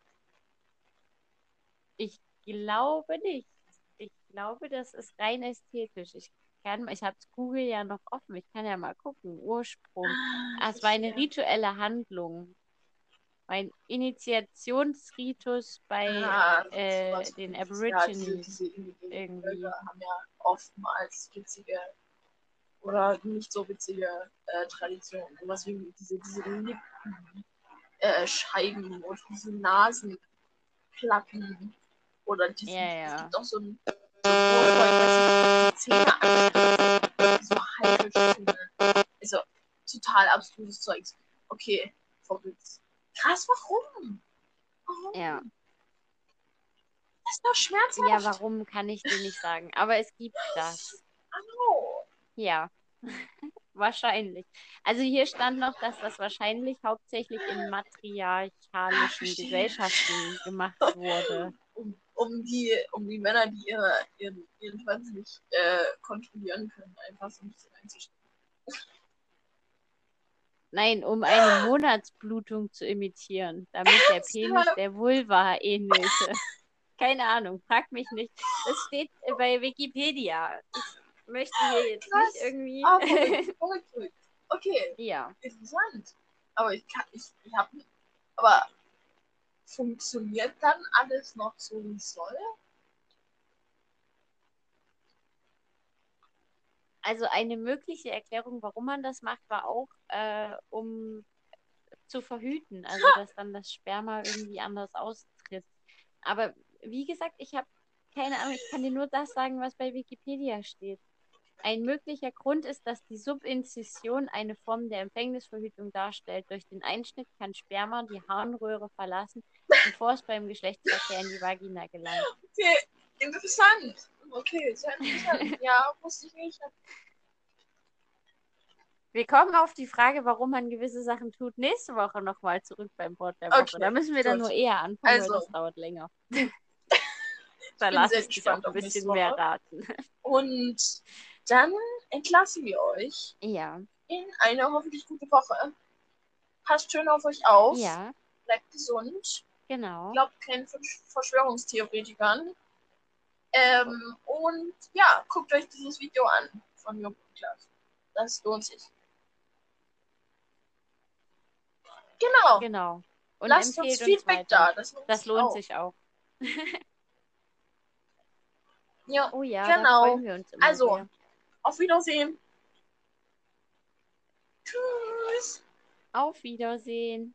Ich glaube nicht. Ich glaube, das ist rein ästhetisch. Ich kann, ich habe Google ja noch offen. Ich kann ja mal gucken. Ursprung. Ah, es war eine rituelle Handlung. Ein Initiationsritus bei Ah, äh, den Aborigines Ja, irgendwie. Völker haben ja oftmals witzige oder nicht so witzige äh, Traditionen. Sowas wie diese, diese Lippen, äh, und diese Nasenplatten. Oder diese, Ja, ja. es gibt auch so ein so sich die Zähne. So. Also total abstruses Zeugs. Okay, verrückt. Krass, warum? Warum? Ja. Das ist doch schmerzhaft. ja, warum kann ich dir nicht sagen. Aber es gibt das. Hallo. Ja. Wahrscheinlich. Also hier stand noch, dass das wahrscheinlich hauptsächlich in matriarchalischen. Gesellschaften gemacht wurde. Um, um, die, um die Männer, die ihre, ihren, ihren Schwanz nicht äh, kontrollieren können, einfach so ein bisschen einzustellen. Nein, um eine Monatsblutung zu imitieren, damit der Penis der Vulva ähnelte. Keine Ahnung, frag mich nicht. Das steht bei Wikipedia. Ich möchte hier jetzt Krass. nicht irgendwie. Ah, verrückt. Okay, ja. interessant. Aber ich kann, ich, ich habe, aber funktioniert dann alles noch so, wie es soll? Also eine mögliche Erklärung, warum man das macht, war auch, äh, um zu verhüten. Also dass dann das Sperma irgendwie anders austritt. Aber wie gesagt, ich habe keine Ahnung, ich kann dir nur das sagen, was bei Wikipedia steht. Ein möglicher Grund ist, dass die Subinzision eine Form der Empfängnisverhütung darstellt. Durch den Einschnitt kann Sperma die Harnröhre verlassen, bevor es beim Geschlechtsverkehr in die Vagina gelangt. Okay, interessant. Okay, ja, wusste ich nicht. Wir kommen auf die Frage, warum man gewisse Sachen tut, nächste Woche nochmal zurück beim Wort der Woche. Okay, da müssen wir dann gut. nur eher anfangen, Also. weil das dauert länger. da lasse ich dich auch ein bisschen mehr raten. Und dann entlassen wir euch Ja, in eine hoffentlich gute Woche. Passt schön auf euch auf. ja, Bleibt gesund. genau. Glaubt keinen Versch- Verschwörungstheoretikern. Ähm, und ja, guckt euch dieses Video an von Jung Klaas. Das lohnt sich. Genau. Genau. Und Lasst uns Feedback weiter. da. Das lohnt, Das sich, lohnt auch. sich auch. Ja. Oh ja, Genau. da freuen wir uns immer Also. sehr. Auf Wiedersehen. Tschüss. Auf Wiedersehen.